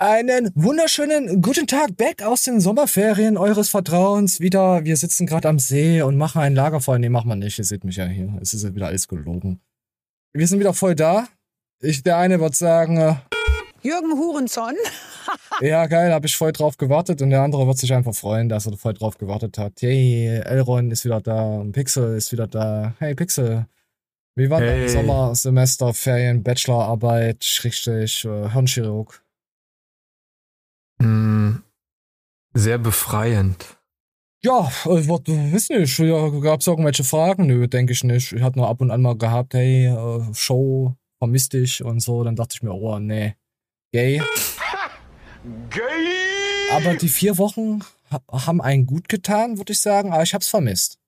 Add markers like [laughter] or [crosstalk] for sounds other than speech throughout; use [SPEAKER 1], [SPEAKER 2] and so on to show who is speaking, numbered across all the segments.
[SPEAKER 1] Einen wunderschönen guten Tag back aus den Sommerferien eures Vertrauens. Wieder, wir sitzen gerade am See und machen ein Lagerfeuer. Nee, machen wir nicht. Ihr seht mich ja hier. Es ist ja wieder alles gelogen. Wir sind wieder voll da. Ich, der eine wird sagen, äh,
[SPEAKER 2] Jürgen Hurenson. [laughs]
[SPEAKER 1] ja geil, habe ich voll drauf gewartet. Und der andere wird sich einfach freuen, dass er voll drauf gewartet hat. Hey, Elron ist wieder da. Und Pixel ist wieder da. Hey, Pixel. Wie war
[SPEAKER 3] Hey.
[SPEAKER 1] dein Sommersemester, Ferien, Bachelorarbeit, Schrägstrich, äh, Hirnchirurg?
[SPEAKER 3] Hm, sehr befreiend.
[SPEAKER 1] Ja, äh, was, weiß nicht. Ja, gab's irgendwelche Fragen? Nö, denke ich nicht. Ich hatte nur ab und an mal gehabt, hey, äh, Show, vermiss dich und so. Dann dachte ich mir, oh, nee, gay. [laughs]
[SPEAKER 4] Gay!
[SPEAKER 1] Aber die vier Wochen ha haben einen gut getan, würde ich sagen. Aber ich hab's vermisst.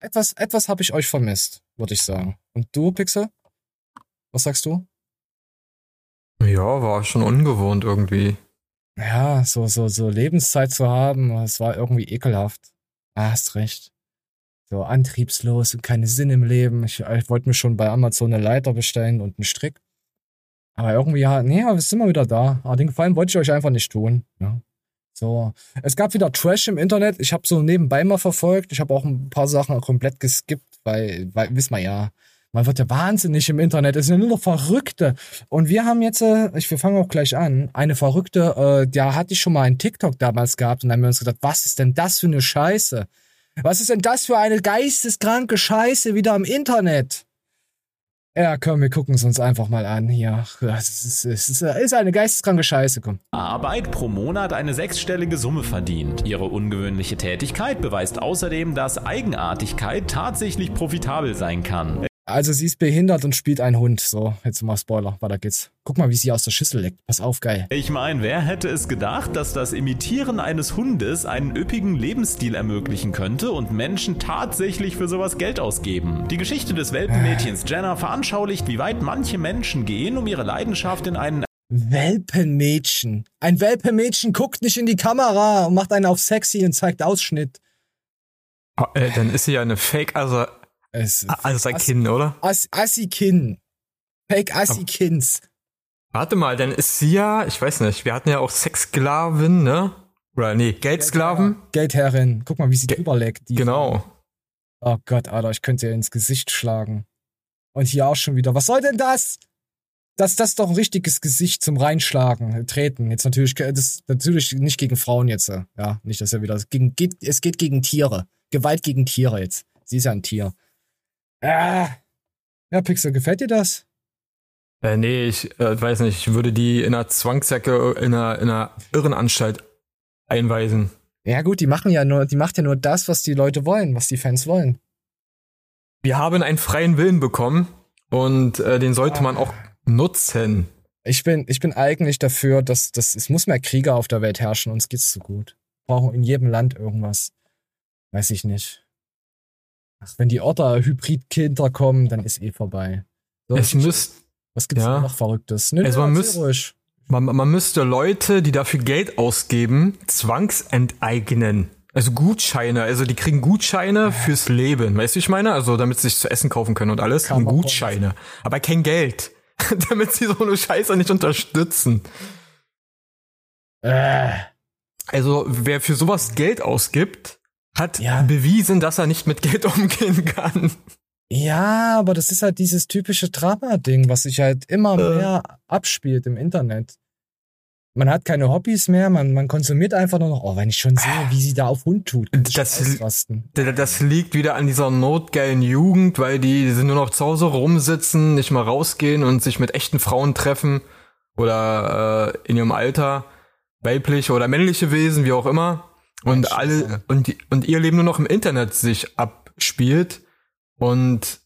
[SPEAKER 1] Etwas, etwas habe ich euch vermisst, würde ich sagen. Und du, Pixel? Was sagst du?
[SPEAKER 3] Ja, war schon ungewohnt irgendwie.
[SPEAKER 1] Ja, so, so, so Lebenszeit zu haben, es war irgendwie ekelhaft. Ah, hast recht. So antriebslos und keine Sinn im Leben. Ich, ich wollte mir schon bei Amazon eine Leiter bestellen und einen Strick. Aber irgendwie, ja, nee, wir sind mal wieder da. Aber den Gefallen wollte ich euch einfach nicht tun. Ja. So. Es gab wieder Trash im Internet. Ich habe so nebenbei mal verfolgt. Ich habe auch ein paar Sachen komplett geskippt, weil, weil, wissen wir ja, man wird ja wahnsinnig im Internet. Es sind ja nur noch Verrückte. Und wir haben jetzt, äh, ich, wir fangen auch gleich an, eine Verrückte, äh, da hatte ich schon mal einen TikTok damals gehabt und dann haben wir uns gedacht, was ist denn das für eine Scheiße? Was ist denn das für eine geisteskranke Scheiße wieder im Internet? Ja, komm, wir gucken es uns einfach mal an hier. Es ist, es ist, ist eine geisteskranke Scheiße, komm.
[SPEAKER 5] Arbeit pro Monat eine sechsstellige Summe verdient. Ihre ungewöhnliche Tätigkeit beweist außerdem, dass Eigenartigkeit tatsächlich profitabel sein kann.
[SPEAKER 1] Also sie ist behindert und spielt einen Hund. So, jetzt mal Spoiler, weiter geht's. Guck mal, wie sie aus der Schüssel leckt. Pass auf, geil.
[SPEAKER 5] Ich meine, wer hätte es gedacht, dass das Imitieren eines Hundes einen üppigen Lebensstil ermöglichen könnte und Menschen tatsächlich für sowas Geld ausgeben? Die Geschichte des Welpenmädchens Jenna veranschaulicht, wie weit manche Menschen gehen, um ihre Leidenschaft in einen
[SPEAKER 1] Welpenmädchen. Ein Welpenmädchen guckt nicht in die Kamera und macht einen auf sexy und zeigt Ausschnitt.
[SPEAKER 3] Ah, äh, dann ist sie ja eine Fake, also,
[SPEAKER 1] Es
[SPEAKER 3] also sein Kind, oder?
[SPEAKER 1] Ass, Assi-Kin. Fake Assi-Kins.
[SPEAKER 3] Warte mal, dann ist sie ja, ich weiß nicht, wir hatten ja auch Sexsklaven, ne? Oder nee, Geldsklaven.
[SPEAKER 1] Geldherrin. Guck mal, wie sie
[SPEAKER 3] Ge-
[SPEAKER 1] drüber leckt.
[SPEAKER 3] Genau.
[SPEAKER 1] Oh Gott, Alter, ich könnte ihr ins Gesicht schlagen. Und hier auch schon wieder. Was soll denn das? Das, das ist doch ein richtiges Gesicht zum Reinschlagen, treten. Jetzt natürlich, das natürlich nicht gegen Frauen jetzt. äh, Ja, nicht, dass er wieder. Es, gegen, geht, es geht gegen Tiere. Gewalt gegen Tiere jetzt. Sie ist ja ein Tier. Ah. Ja, Pixel, gefällt dir das?
[SPEAKER 3] Äh, nee, ich äh, weiß nicht, ich würde die in einer Zwangsjacke in einer, in einer Irrenanstalt einweisen.
[SPEAKER 1] Ja, gut, die machen ja nur, die macht ja nur das, was die Leute wollen, was die Fans wollen.
[SPEAKER 3] Wir haben einen freien Willen bekommen und äh, den sollte man auch nutzen.
[SPEAKER 1] Ich bin, ich bin eigentlich dafür, dass, dass es muss mehr Krieger auf der Welt herrschen, uns geht's zu gut. Brauchen in jedem Land irgendwas. Weiß ich nicht. Wenn die Otter-Hybrid-Kinder kommen, dann ist eh vorbei. So,
[SPEAKER 3] Es müsst,
[SPEAKER 1] was gibt's
[SPEAKER 3] ja.
[SPEAKER 1] denn noch Verrücktes? Nö,
[SPEAKER 3] Also man
[SPEAKER 1] erzähl
[SPEAKER 3] müsst-
[SPEAKER 1] ruhig.
[SPEAKER 3] man, man müsste Leute, die dafür Geld ausgeben, zwangsenteignen. Also Gutscheine, also die kriegen Gutscheine fürs Leben. Weißt du, wie ich meine? Also damit sie sich zu essen kaufen können und alles. Und Gutscheine. Aber kein Geld. [laughs] damit sie so eine Scheiße nicht unterstützen.
[SPEAKER 1] Äh,
[SPEAKER 3] Also wer für sowas Geld ausgibt, hat
[SPEAKER 1] Ja.
[SPEAKER 3] bewiesen, dass er nicht mit Geld [laughs] umgehen kann.
[SPEAKER 1] ja, aber das ist halt dieses typische Drama-Ding, was sich halt immer
[SPEAKER 3] Äh.
[SPEAKER 1] mehr abspielt im Internet. Man hat keine Hobbys mehr, man, man konsumiert einfach nur noch, oh, wenn ich schon sehe, wie sie da auf Hund tut,
[SPEAKER 3] Das-. D- Das liegt wieder an dieser notgeilen Jugend, weil die sind nur noch zu Hause rumsitzen, nicht mal rausgehen und sich mit echten Frauen treffen oder äh, in ihrem Alter weibliche oder männliche Wesen, wie auch immer. Und alle und die, und ihr Leben nur noch im Internet sich abspielt und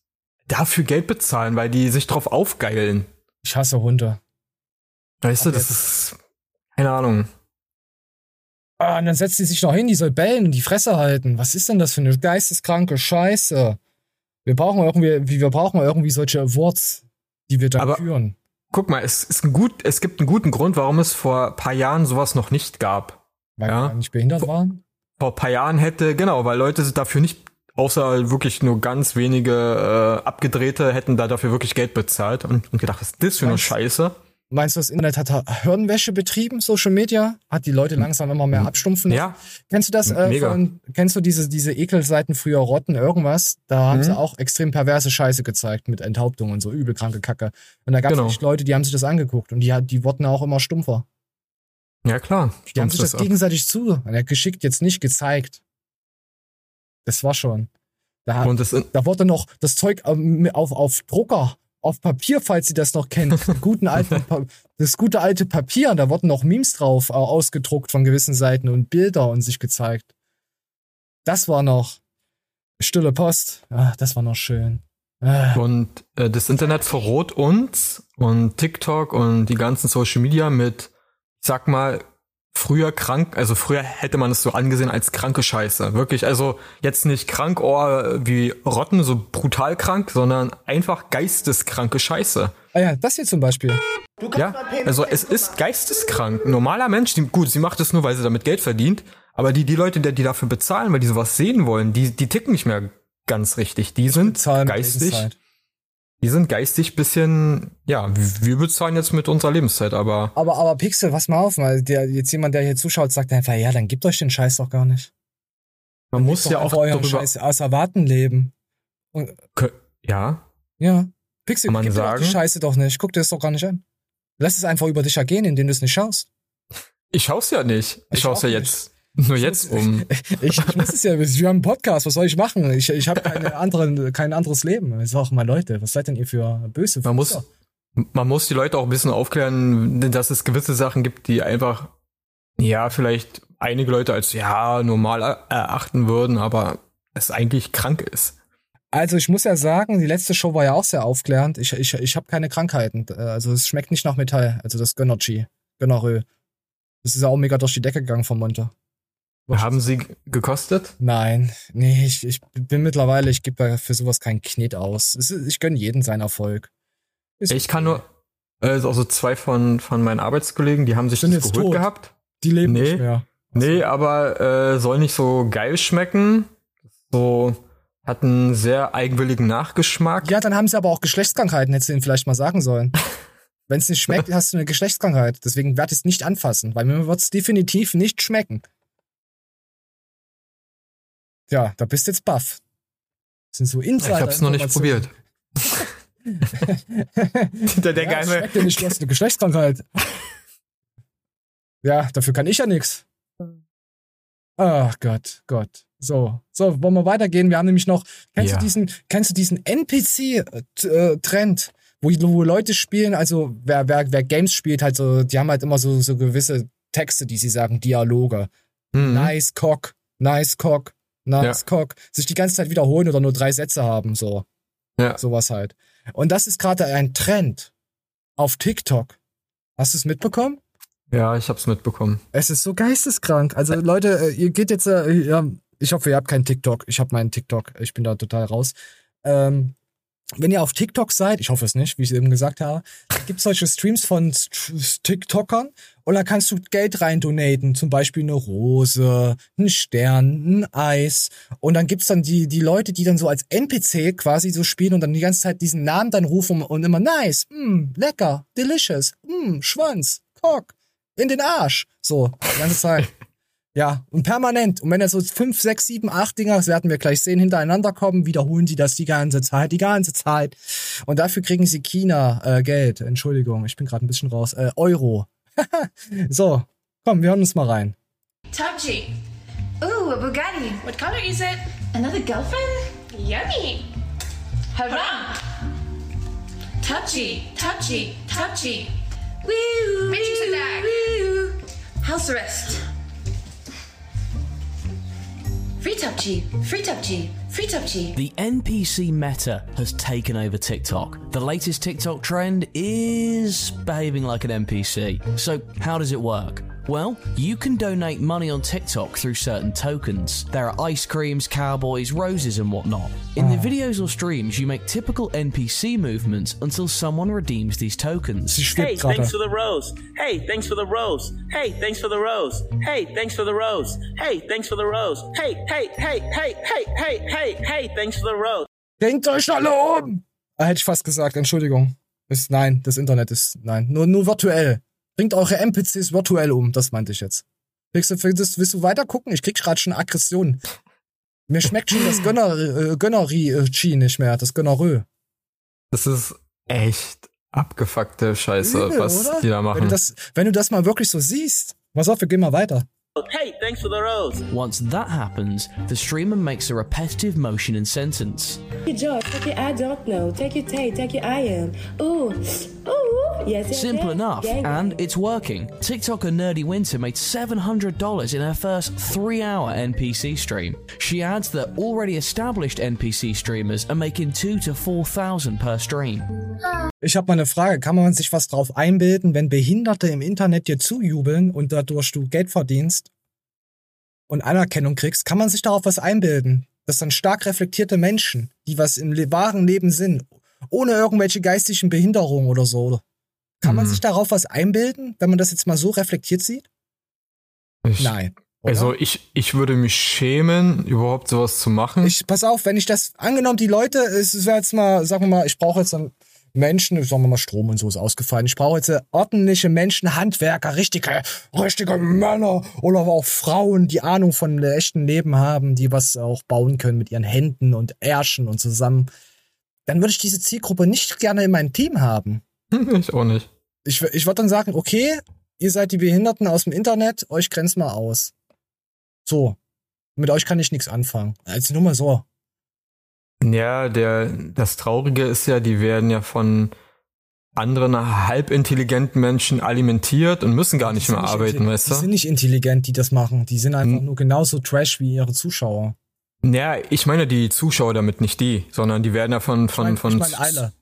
[SPEAKER 3] dafür Geld bezahlen, weil die sich drauf aufgeilen.
[SPEAKER 1] Ich hasse Hunde.
[SPEAKER 3] Weißt du, das ist keine Ahnung.
[SPEAKER 1] Ah, und dann setzt sie sich noch hin, die soll bellen und die Fresse halten. Was ist denn das für eine geisteskranke Scheiße? Wir brauchen irgendwie, wir brauchen irgendwie solche Awards, die wir da
[SPEAKER 3] Aber-
[SPEAKER 1] führen.
[SPEAKER 3] Guck mal, es ist ein gut, es gibt einen guten Grund, warum es vor ein paar Jahren sowas noch nicht gab.
[SPEAKER 1] Weil
[SPEAKER 3] Ja.
[SPEAKER 1] nicht behindert waren.
[SPEAKER 3] vor ein paar Jahren hätte, genau, weil Leute sind dafür nicht, außer wirklich nur ganz wenige äh, Abgedrehte, hätten da dafür wirklich Geld bezahlt und, und gedacht, was ist das für eine
[SPEAKER 1] Meinst-
[SPEAKER 3] Scheiße?
[SPEAKER 1] Meinst du, das Internet hat Hirnwäsche betrieben, Social Media? Hat die Leute langsam immer mehr abstumpfen? lassen?
[SPEAKER 3] Ja,
[SPEAKER 1] Kennst du das? Äh,
[SPEAKER 3] Mega.
[SPEAKER 1] von, kennst du diese, diese Ekelseiten früher Rotten, irgendwas? Da haben
[SPEAKER 3] Mhm.
[SPEAKER 1] sie auch extrem perverse Scheiße gezeigt mit Enthauptung und so übelkranke Kacke. Und da gab es
[SPEAKER 3] Genau.
[SPEAKER 1] Leute, die haben sich das angeguckt und die, die wurden auch immer stumpfer.
[SPEAKER 3] Ja klar.
[SPEAKER 1] Die haben sich das
[SPEAKER 3] ab.
[SPEAKER 1] gegenseitig zu, er hat geschickt jetzt nicht gezeigt. Das war schon. Da,
[SPEAKER 3] Und das,
[SPEAKER 1] da wurde noch das Zeug ähm, auf, auf Drucker, auf Papier, falls Sie das noch kennen. [laughs] Guten alten, das gute alte Papier, da wurden noch Memes drauf äh, ausgedruckt von gewissen Seiten und Bilder und sich gezeigt. Das war noch stille Post. Ah, das war noch schön. Ah,
[SPEAKER 3] Und äh, das Internet verroht uns und TikTok und die ganzen Social Media mit, ich sag mal, früher krank, also früher hätte man es so angesehen als kranke Scheiße. Wirklich, also jetzt nicht krank oh, wie Rotten, so brutal krank, sondern einfach geisteskranke Scheiße.
[SPEAKER 1] ah ja, das hier zum Beispiel.
[SPEAKER 3] Ja, also es ist geisteskrank. Ein normaler Mensch, die, gut, sie macht es nur, weil sie damit Geld verdient, aber die, die Leute, die, die dafür bezahlen, weil die sowas sehen wollen, die, die ticken nicht mehr ganz richtig. Die sind geistig. Die sind geistig bisschen, ja, wir bezahlen jetzt mit unserer Lebenszeit, aber
[SPEAKER 1] Aber, aber Pixel, was mal auf, weil der, jetzt jemand, der hier zuschaut, sagt einfach, ja, dann gebt euch den Scheiß doch gar nicht.
[SPEAKER 3] man muss
[SPEAKER 1] Doch
[SPEAKER 3] ja auch
[SPEAKER 1] euren
[SPEAKER 3] darüber,
[SPEAKER 1] Scheiß aus Erwarten leben.
[SPEAKER 3] Kö- ja,
[SPEAKER 1] Ja. Pixel,
[SPEAKER 3] man
[SPEAKER 1] gib dir doch
[SPEAKER 3] sagen?
[SPEAKER 1] die Scheiße doch nicht. Guck dir das doch gar nicht an. Lass es einfach über dich ergehen, indem du es nicht schaust.
[SPEAKER 3] ich schau's ja nicht. Ich,
[SPEAKER 1] Ich
[SPEAKER 3] schau's
[SPEAKER 1] auch
[SPEAKER 3] ja
[SPEAKER 1] nicht.
[SPEAKER 3] jetzt, nur jetzt um. [laughs]
[SPEAKER 1] Ich, ich muss es ja. Wir haben einen Podcast. Was soll ich machen? Ich, ich habe keine [laughs] andere, kein anderes Leben. Ich sag mal, Leute, was seid denn ihr für böse
[SPEAKER 3] Man muss, man muss die Leute auch ein bisschen aufklären, dass es gewisse Sachen gibt, die einfach, ja, vielleicht einige Leute als, ja, normal er- erachten würden, aber es eigentlich krank ist.
[SPEAKER 1] Also ich muss ja sagen, die letzte Show war ja auch sehr aufklärend. Ich, ich, ich habe keine Krankheiten. Also es schmeckt nicht nach Metall. Also das Gönnergy. Gönnerö. Das ist ja auch mega durch die Decke gegangen vom Monte.
[SPEAKER 3] Haben sie gekostet?
[SPEAKER 1] Nein, nee, ich, ich bin mittlerweile, ich gebe für sowas keinen Knet aus. Ich gönne jeden seinen Erfolg. Ist
[SPEAKER 3] Ich kann nur, also auch so zwei von, von meinen Arbeitskollegen, die haben sich das
[SPEAKER 1] jetzt
[SPEAKER 3] geholt
[SPEAKER 1] tot.
[SPEAKER 3] gehabt.
[SPEAKER 1] Die leben
[SPEAKER 3] Nee.
[SPEAKER 1] nicht mehr.
[SPEAKER 3] Nee, aber äh, soll nicht so geil schmecken. So hat einen sehr eigenwilligen Nachgeschmack.
[SPEAKER 1] Ja, dann haben sie aber auch Geschlechtskrankheiten, hättest du ihnen vielleicht mal sagen sollen. [laughs] Wenn es nicht schmeckt, hast du eine Geschlechtskrankheit. Deswegen werde ich es nicht anfassen, weil mir wird es definitiv nicht schmecken. Ja, da bist du jetzt baff. Das sind so
[SPEAKER 3] ich
[SPEAKER 1] Insider.
[SPEAKER 3] hab's noch nicht probiert. [laughs] der der
[SPEAKER 1] ja, das
[SPEAKER 3] geheime,
[SPEAKER 1] dir nicht, du hast eine Geschlechtskrankheit. Ja, dafür kann ich ja nix. Ach Gott, Gott. So, so, wollen wir weitergehen? Wir haben nämlich noch, kennst
[SPEAKER 3] Ja.
[SPEAKER 1] du diesen, kennst du diesen NPC-Trend, wo, wo Leute spielen, also wer, wer, wer Games spielt, halt so, die haben halt immer so, so gewisse Texte, die sie sagen, Dialoge.
[SPEAKER 3] Mhm.
[SPEAKER 1] Nice cock, nice cock, nice cock. Sich die ganze Zeit wiederholen oder nur drei Sätze haben, so.
[SPEAKER 3] Ja.
[SPEAKER 1] Sowas halt. Und das ist gerade ein Trend auf TikTok. Hast du es mitbekommen?
[SPEAKER 3] Ja, ich hab's mitbekommen.
[SPEAKER 1] Es ist so geisteskrank. Also Leute, äh, ihr geht jetzt, äh, ja, ich hoffe, ihr habt keinen TikTok. Ich habe meinen TikTok. Ich bin da total raus. Ähm, wenn ihr auf TikTok seid, ich hoffe es nicht, wie ich eben gesagt habe, gibt solche Streams von TikTokern und da kannst du Geld rein donaten, zum Beispiel eine Rose, einen Stern, ein Eis und dann gibt's dann die, die Leute, die dann so als NPC quasi so spielen und dann die ganze Zeit diesen Namen dann rufen und immer nice, mm, lecker, delicious, mm, Schwanz, Cock, in den Arsch. So, die ganze Zeit. Ja, und permanent. Und wenn da so fünf, sechs, sieben, acht Dinger, das werden wir gleich sehen, hintereinander kommen, wiederholen die das die ganze Zeit, die ganze Zeit. Und dafür kriegen sie China äh, Geld. Entschuldigung, ich bin gerade ein bisschen raus. Äh, Euro. [laughs] so, komm, wir hören uns mal rein.
[SPEAKER 4] Tubji. Ooh, a Bugatti. What color is it? Another girlfriend? Yummy. Haram. Touchy, touchy, touchy. Woo, Matrix attack. Woo. House arrest. Free Tubji, free Tubji, free Tubji.
[SPEAKER 6] The NPC meta has taken over TikTok. The latest TikTok trend is behaving like an NPC. So, how does it work? Well, you can donate money on TikTok through certain tokens. There are ice creams, cowboys, roses, and whatnot. In the videos or streams, you make typical NPC movements until someone redeems these tokens.
[SPEAKER 7] Hey, thanks for the rose. Hey, thanks for the rose. Hey, thanks for the rose. Hey, thanks for the rose. Hey, thanks for the rose. Hey, hey, hey, hey, hey, hey, hey, hey, thanks for the rose.
[SPEAKER 1] Denkt euch alle um! Hätte ich fast gesagt, Entschuldigung. Ist, nein, das Internet ist, nein, nur, nur virtuell. Bringt eure NPCs virtuell um, das meinte ich jetzt. Du, das, willst du weiter gucken? Ich krieg gerade schon Aggression. Mir schmeckt schon das [laughs] Gönner, äh, Gönnerie-Chi nicht mehr, das Gönnerö.
[SPEAKER 3] Das ist echt abgefuckte Scheiße,
[SPEAKER 1] Übel,
[SPEAKER 3] was
[SPEAKER 1] oder?
[SPEAKER 3] die da
[SPEAKER 1] Wenn
[SPEAKER 3] machen.
[SPEAKER 1] du, das, wenn du das mal wirklich so siehst. Pass auf, wir gehen mal weiter.
[SPEAKER 7] Hey, thanks for the rose.
[SPEAKER 6] Once that happens, the streamer makes a repetitive motion and sentence.
[SPEAKER 8] Take your jaw, take your I don't know, take your tay, take your I am. Ooh, ooh, yes, yes,
[SPEAKER 6] Simple
[SPEAKER 8] yes.
[SPEAKER 6] enough,
[SPEAKER 8] Gang,
[SPEAKER 6] and it's working. TikToker Nerdy Winter made $700 in her first three hour NPC stream. She adds that already established NPC streamers are making two to 4,000 per stream.
[SPEAKER 1] Ich habe mal eine Frage. Kann man sich was drauf einbilden, wenn Behinderte im Internet dir zujubeln und dadurch du Geld verdienst und Anerkennung kriegst? Kann man sich darauf was einbilden? Das sind stark reflektierte Menschen, die was im wahren Leben sind, ohne irgendwelche geistigen Behinderungen oder so. Kann man
[SPEAKER 3] Mhm.
[SPEAKER 1] sich darauf was einbilden, wenn man das jetzt mal so reflektiert sieht?
[SPEAKER 3] Ich,
[SPEAKER 1] Nein. oder?
[SPEAKER 3] Also ich, ich würde mich schämen, überhaupt sowas zu machen.
[SPEAKER 1] Ich, pass auf, wenn ich das, angenommen, die Leute, es wäre jetzt mal, sagen wir mal, ich brauche jetzt einen Menschen, sagen wir mal, Strom und so ist ausgefallen. Ich brauche jetzt ordentliche Menschen, Handwerker, richtige, richtige Männer oder auch Frauen, die Ahnung von dem echten Leben haben, die was auch bauen können mit ihren Händen und Ärschen und zusammen. Dann würde ich diese Zielgruppe nicht gerne in meinem Team haben. [laughs]
[SPEAKER 3] ich auch nicht.
[SPEAKER 1] Ich, ich würde dann sagen, okay, ihr seid die Behinderten aus dem Internet, euch grenzt mal aus. So. Mit euch kann ich nichts anfangen. Also nur mal so.
[SPEAKER 3] Ja, der, das Traurige ist ja, die werden ja von anderen halbintelligenten Menschen alimentiert und müssen gar nicht mehr
[SPEAKER 1] sind
[SPEAKER 3] arbeiten, weißt
[SPEAKER 1] Die sind
[SPEAKER 3] du?
[SPEAKER 1] nicht intelligent, die das machen. Die sind einfach
[SPEAKER 3] Hm.
[SPEAKER 1] nur genauso trash wie ihre Zuschauer.
[SPEAKER 3] Ja, ich meine die Zuschauer damit, nicht die, sondern die werden ja von, von,
[SPEAKER 1] ich mein,
[SPEAKER 3] von,
[SPEAKER 1] ich mein alle.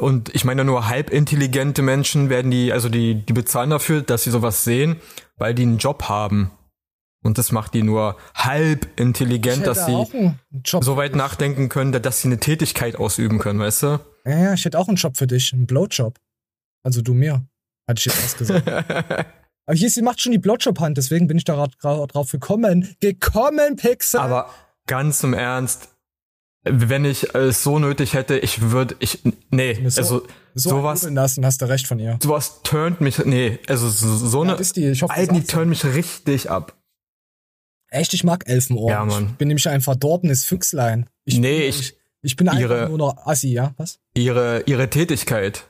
[SPEAKER 3] und ich meine nur halbintelligente Menschen werden die, also die, die bezahlen dafür, dass sie sowas sehen, weil die einen Job haben. Und das macht die nur halb intelligent, dass sie so weit nachdenken können, dass sie eine Tätigkeit ausüben können, weißt du?
[SPEAKER 1] Ja, ja, ich hätte auch einen Job für dich. Einen Blowjob. Also du mir. Hatte ich jetzt was gesagt. [laughs] Aber hier, sie macht schon die Blowjob-Hand, deswegen bin ich da gerade drauf gekommen. Gekommen, Pixel!
[SPEAKER 3] Aber ganz im Ernst, wenn ich es so nötig hätte, ich würde, ich, nee,
[SPEAKER 1] So-
[SPEAKER 3] also
[SPEAKER 1] so
[SPEAKER 3] sowas,
[SPEAKER 1] lassen, hast du recht von ihr.
[SPEAKER 3] sowas turnt mich, nee, also so, so
[SPEAKER 1] Ja,
[SPEAKER 3] eine,
[SPEAKER 1] die. Ich hoffe,
[SPEAKER 3] Alten, die turnt mich richtig ab.
[SPEAKER 1] Echt, ich mag Elfenohr.
[SPEAKER 3] Ja, Mann.
[SPEAKER 1] Ich bin nämlich ein verdorbenes Füchslein. Ich
[SPEAKER 3] Nee,
[SPEAKER 1] bin,
[SPEAKER 3] ich-
[SPEAKER 1] Ich bin einfach
[SPEAKER 3] ihre-
[SPEAKER 1] nur noch Assi, ja? Was?
[SPEAKER 3] Ihre, ihre Tätigkeit.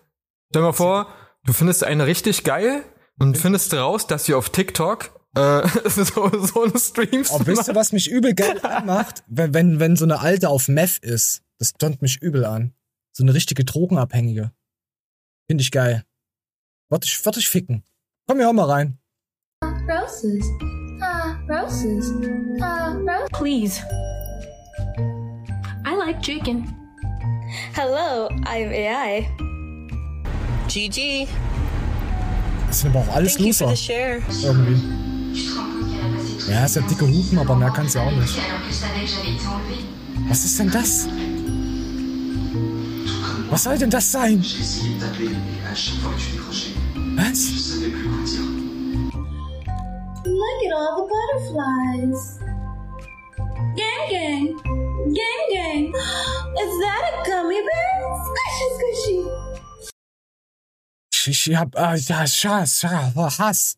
[SPEAKER 3] Stell dir mal vor, du findest eine richtig geil und findest raus, dass sie auf TikTok äh, [laughs] so, so einen Stream
[SPEAKER 1] Aber wisst ihr, was mich übel geil [laughs] anmacht? Wenn, wenn, wenn so eine Alte auf Meth ist. Das tönt mich übel an. So eine richtige Drogenabhängige. Finde ich geil. Warte ich, warte ich ficken. Komm, wir hör mal rein.
[SPEAKER 9] Roses. Roses. Ah, roses. Please. I like chicken.
[SPEAKER 10] Hello, I'm AI. GG.
[SPEAKER 1] Das sind aber auch alles
[SPEAKER 10] Thank you for
[SPEAKER 1] Loser.
[SPEAKER 10] the share.
[SPEAKER 1] Irgendwie. Ja, ist ja dicke Hupen, aber mehr kann sie auch nicht. Was ist denn das? Was soll denn das sein? Was?
[SPEAKER 9] Look at all the butterflies. Gang gang. Gang gang. Is that a gummy bear? Squishy squishy.
[SPEAKER 1] Ich, ich hab, ah, ja, Hass, Hass.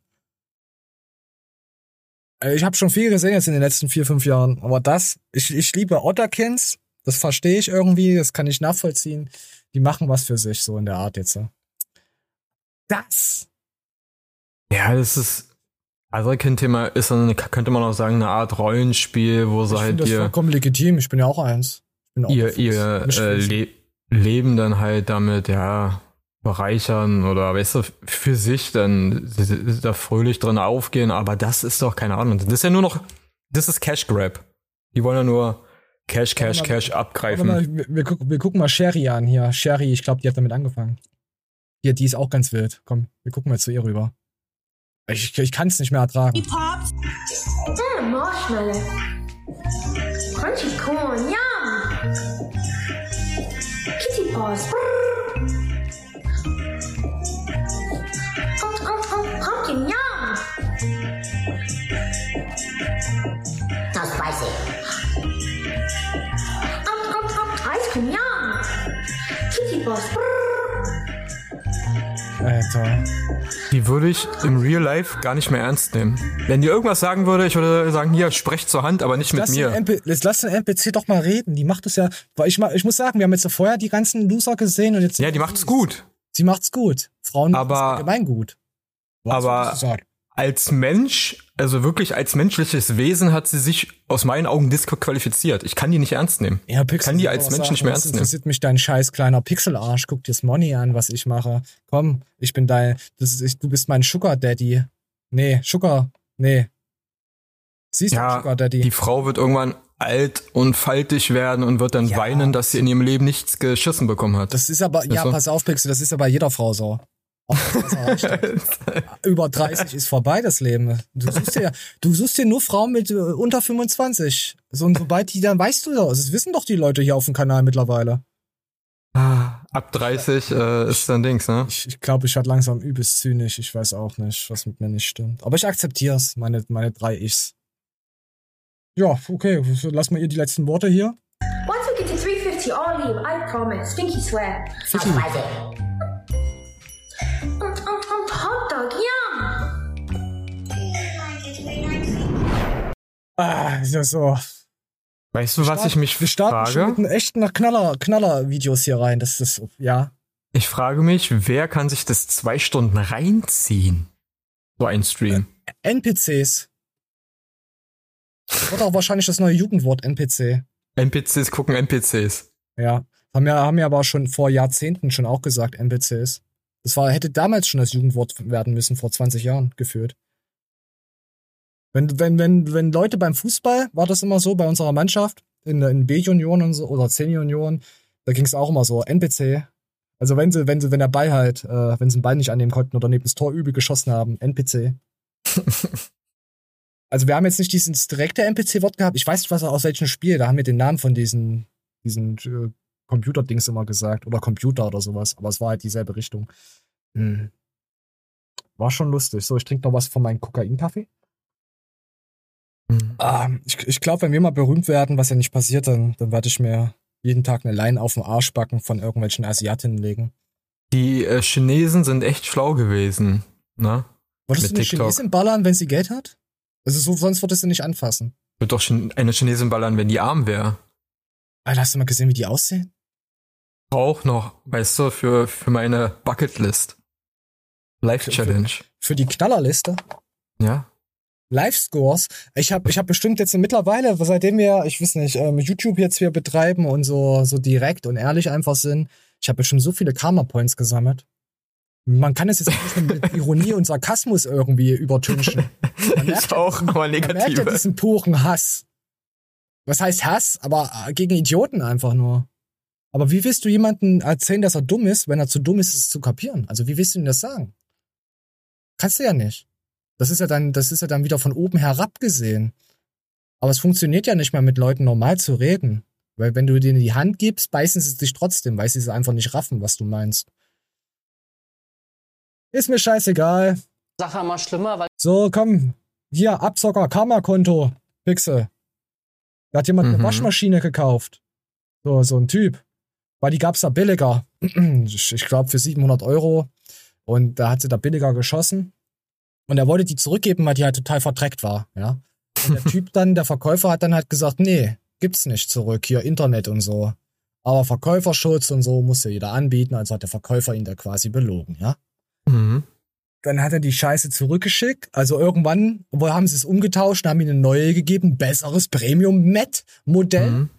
[SPEAKER 1] Äh, Ich habe schon viel gesehen jetzt in den letzten vier, fünf Jahren. Aber das, ich, ich liebe Otterkins. Das verstehe ich irgendwie. Das kann ich nachvollziehen. Die machen was für sich, so in der Art jetzt. Das.
[SPEAKER 3] Ja, das ist, also Kind-Thema ist dann, könnte man auch sagen, eine Art Rollenspiel, wo sie
[SPEAKER 1] Ich
[SPEAKER 3] halt
[SPEAKER 1] finde das
[SPEAKER 3] ihr,
[SPEAKER 1] vollkommen legitim. Ich bin ja auch eins. Ich bin auch
[SPEAKER 3] ihr, ihr äh. Le Leben dann halt damit, ja, bereichern oder weißt du, für sich dann da fröhlich drin aufgehen, aber das ist doch keine Ahnung. Das ist ja nur noch, das ist Cash Grab. Die wollen ja nur Cash, Cash,
[SPEAKER 1] mal,
[SPEAKER 3] Cash abgreifen.
[SPEAKER 1] mal, wir, wir, gucken, wir gucken mal Sherry an hier. Sherry, ich glaube, die hat damit angefangen. Hier, die ist auch ganz wild. Komm, wir gucken mal zu ihr rüber. Ich, ich kann es nicht mehr ertragen.
[SPEAKER 9] Mm, marshmallow. Crunchy corn. Yum. Kitty paws. Um, um, um, pumpkin. Yum. Not spicy. Um, um, um, ice cream. Yum. Kitty paws.
[SPEAKER 1] Alter.
[SPEAKER 3] Die würde ich im Real Life gar nicht mehr ernst nehmen. Wenn die irgendwas sagen würde, ich würde sagen, hier, sprecht zur Hand, aber nicht mit
[SPEAKER 1] Lass
[SPEAKER 3] mir.
[SPEAKER 1] Den MP, lass den NPC doch mal reden. Die macht es ja. Weil ich, ich muss sagen, wir haben jetzt vorher die ganzen Loser gesehen und jetzt.
[SPEAKER 3] Ja, die macht es gut.
[SPEAKER 1] Sie macht's gut. Frauen machen es allgemein gut. Was
[SPEAKER 3] aber? Als Mensch, also wirklich als menschliches Wesen hat sie sich aus meinen Augen disqualifiziert. Ich kann die nicht ernst nehmen.
[SPEAKER 1] Ja, Pixel,
[SPEAKER 3] kann die als Mensch
[SPEAKER 1] sagen,
[SPEAKER 3] nicht mehr ernst nehmen.
[SPEAKER 1] interessiert mich dein scheiß kleiner Pixelarsch. Guck dir's Money an, was ich mache. Komm, ich bin dein, das ist, ich, du bist mein Sugar Daddy. Nee, Sugar, nee. Siehst du,
[SPEAKER 3] Ja,
[SPEAKER 1] Sugar Daddy.
[SPEAKER 3] die Frau wird irgendwann alt und faltig werden und wird dann
[SPEAKER 1] Ja.
[SPEAKER 3] weinen, dass sie in ihrem Leben nichts geschissen bekommen hat.
[SPEAKER 1] Das ist aber, ja,
[SPEAKER 3] Weißt du?
[SPEAKER 1] pass auf, Pixel, das ist ja bei jeder Frau so. Das. [laughs] Über 30 ist vorbei das Leben. Du suchst dir, du suchst dir nur Frauen mit äh, unter 25. So, und sobald die dann, weißt du doch, das wissen doch die Leute hier auf dem Kanal mittlerweile.
[SPEAKER 3] Ab 30 äh, ist dann Dings, ne?
[SPEAKER 1] Ich, ich glaube, ich werde langsam übelst zynisch. Ich weiß auch nicht, was mit mir nicht stimmt. Aber ich akzeptiere es, meine, meine drei Ichs. Ja, okay, lass mal ihr die letzten Worte hier.
[SPEAKER 9] Once we get to 350, I'll leave. I promise. Pinky swear.
[SPEAKER 1] Vicky. Ah, ist ja so.
[SPEAKER 3] Weißt du, was ich mich
[SPEAKER 1] Wir starten schon mit
[SPEAKER 3] frage?
[SPEAKER 1] einem echten Knaller, Knaller-Videos hier rein. Das ist, ja.
[SPEAKER 3] Ich frage mich, wer kann sich das zwei Stunden reinziehen? So ein Stream.
[SPEAKER 1] NPCs. Wird auch wahrscheinlich das neue Jugendwort NPC.
[SPEAKER 3] NPCs gucken NPCs.
[SPEAKER 1] Ja. Haben ja, haben ja aber schon vor Jahrzehnten schon auch gesagt, NPCs. Das war, hätte damals schon das Jugendwort werden müssen, vor 20 Jahren geführt. Wenn, wenn, wenn, wenn Leute beim Fußball, war das immer so bei unserer Mannschaft, in, der- in B-Junioren und so, oder C-Junioren, da ging es auch immer so, NPC. Also wenn sie, wenn sie, wenn der Ball halt, äh, wenn sie den Ball nicht annehmen konnten oder neben das Tor übel geschossen haben, NPC. [laughs] also wir haben jetzt nicht dieses direkte NPC-Wort gehabt. Ich weiß nicht, was aus welchem Spiel. Da haben wir den Namen von diesen, diesen äh, Computerdings immer gesagt. Oder Computer oder sowas. Aber es war halt dieselbe Richtung. Hm. War schon lustig. So, ich trinke noch was von meinem Kokain-Kaffee. Ah, ich ich glaube, wenn wir mal berühmt werden, was ja nicht passiert, dann, dann werde ich mir jeden Tag eine Line auf den Arschbacken von irgendwelchen Asiatinnen legen.
[SPEAKER 3] Die äh, Chinesen sind echt schlau gewesen, ne?
[SPEAKER 1] Würdest
[SPEAKER 3] Mit
[SPEAKER 1] du eine
[SPEAKER 3] TikTok.
[SPEAKER 1] Chinesin ballern, wenn sie Geld hat? Also so, sonst würdest du nicht anfassen.
[SPEAKER 3] Wird doch eine Chinesin ballern, wenn die arm wäre.
[SPEAKER 1] Alter, hast du mal gesehen, wie die aussehen?
[SPEAKER 3] Auch noch, weißt du, für, für meine Bucketlist. Life Challenge.
[SPEAKER 1] Für die Knallerliste?
[SPEAKER 3] Ja.
[SPEAKER 1] Live-Scores. Ich habe ich hab bestimmt jetzt mittlerweile, seitdem wir, ich weiß nicht, ähm, YouTube jetzt hier betreiben und so, so direkt und ehrlich einfach sind, ich habe bestimmt so viele Karma-Points gesammelt. Man kann es jetzt nicht mehr mit Ironie und Sarkasmus irgendwie übertünchen. Man [laughs] merkt
[SPEAKER 3] Ich auch, aber
[SPEAKER 1] Man merkt ja diesen puren Hass. Was heißt Hass? Aber äh, gegen Idioten einfach nur. Aber wie willst du jemanden erzählen, dass er dumm ist, wenn er zu dumm ist, es zu kapieren? Also wie willst du ihm das sagen? Kannst du ja nicht. Das ist ja dann, das ist ja dann wieder von oben herab gesehen. Aber es funktioniert ja nicht mal mit Leuten normal zu reden. Weil wenn du denen die Hand gibst, beißen sie sich trotzdem, weil sie es einfach nicht raffen, was du meinst. Ist mir scheißegal.
[SPEAKER 11] Sache immer schlimmer, weil
[SPEAKER 1] So, komm. Hier, Abzocker, Karma-Konto. Pixel. Da hat jemand
[SPEAKER 3] Mhm.
[SPEAKER 1] eine Waschmaschine gekauft. So, so ein Typ. Weil die gab's da billiger. [clears throat] Ich, ich glaube für 700 Euro. Und da hat sie da billiger geschossen. Und er wollte die zurückgeben, weil die halt total verdreckt war, ja. Und der Typ dann, der Verkäufer hat dann halt gesagt, nee, gibt's nicht zurück, hier Internet und so. Aber Verkäuferschutz und so muss ja jeder anbieten, also hat der Verkäufer ihn da quasi belogen, ja.
[SPEAKER 3] Mhm.
[SPEAKER 1] Dann hat er die Scheiße zurückgeschickt. Also irgendwann wo haben sie es umgetauscht und haben ihm eine neue gegeben, besseres Premium-Met-Modell.
[SPEAKER 3] Mhm.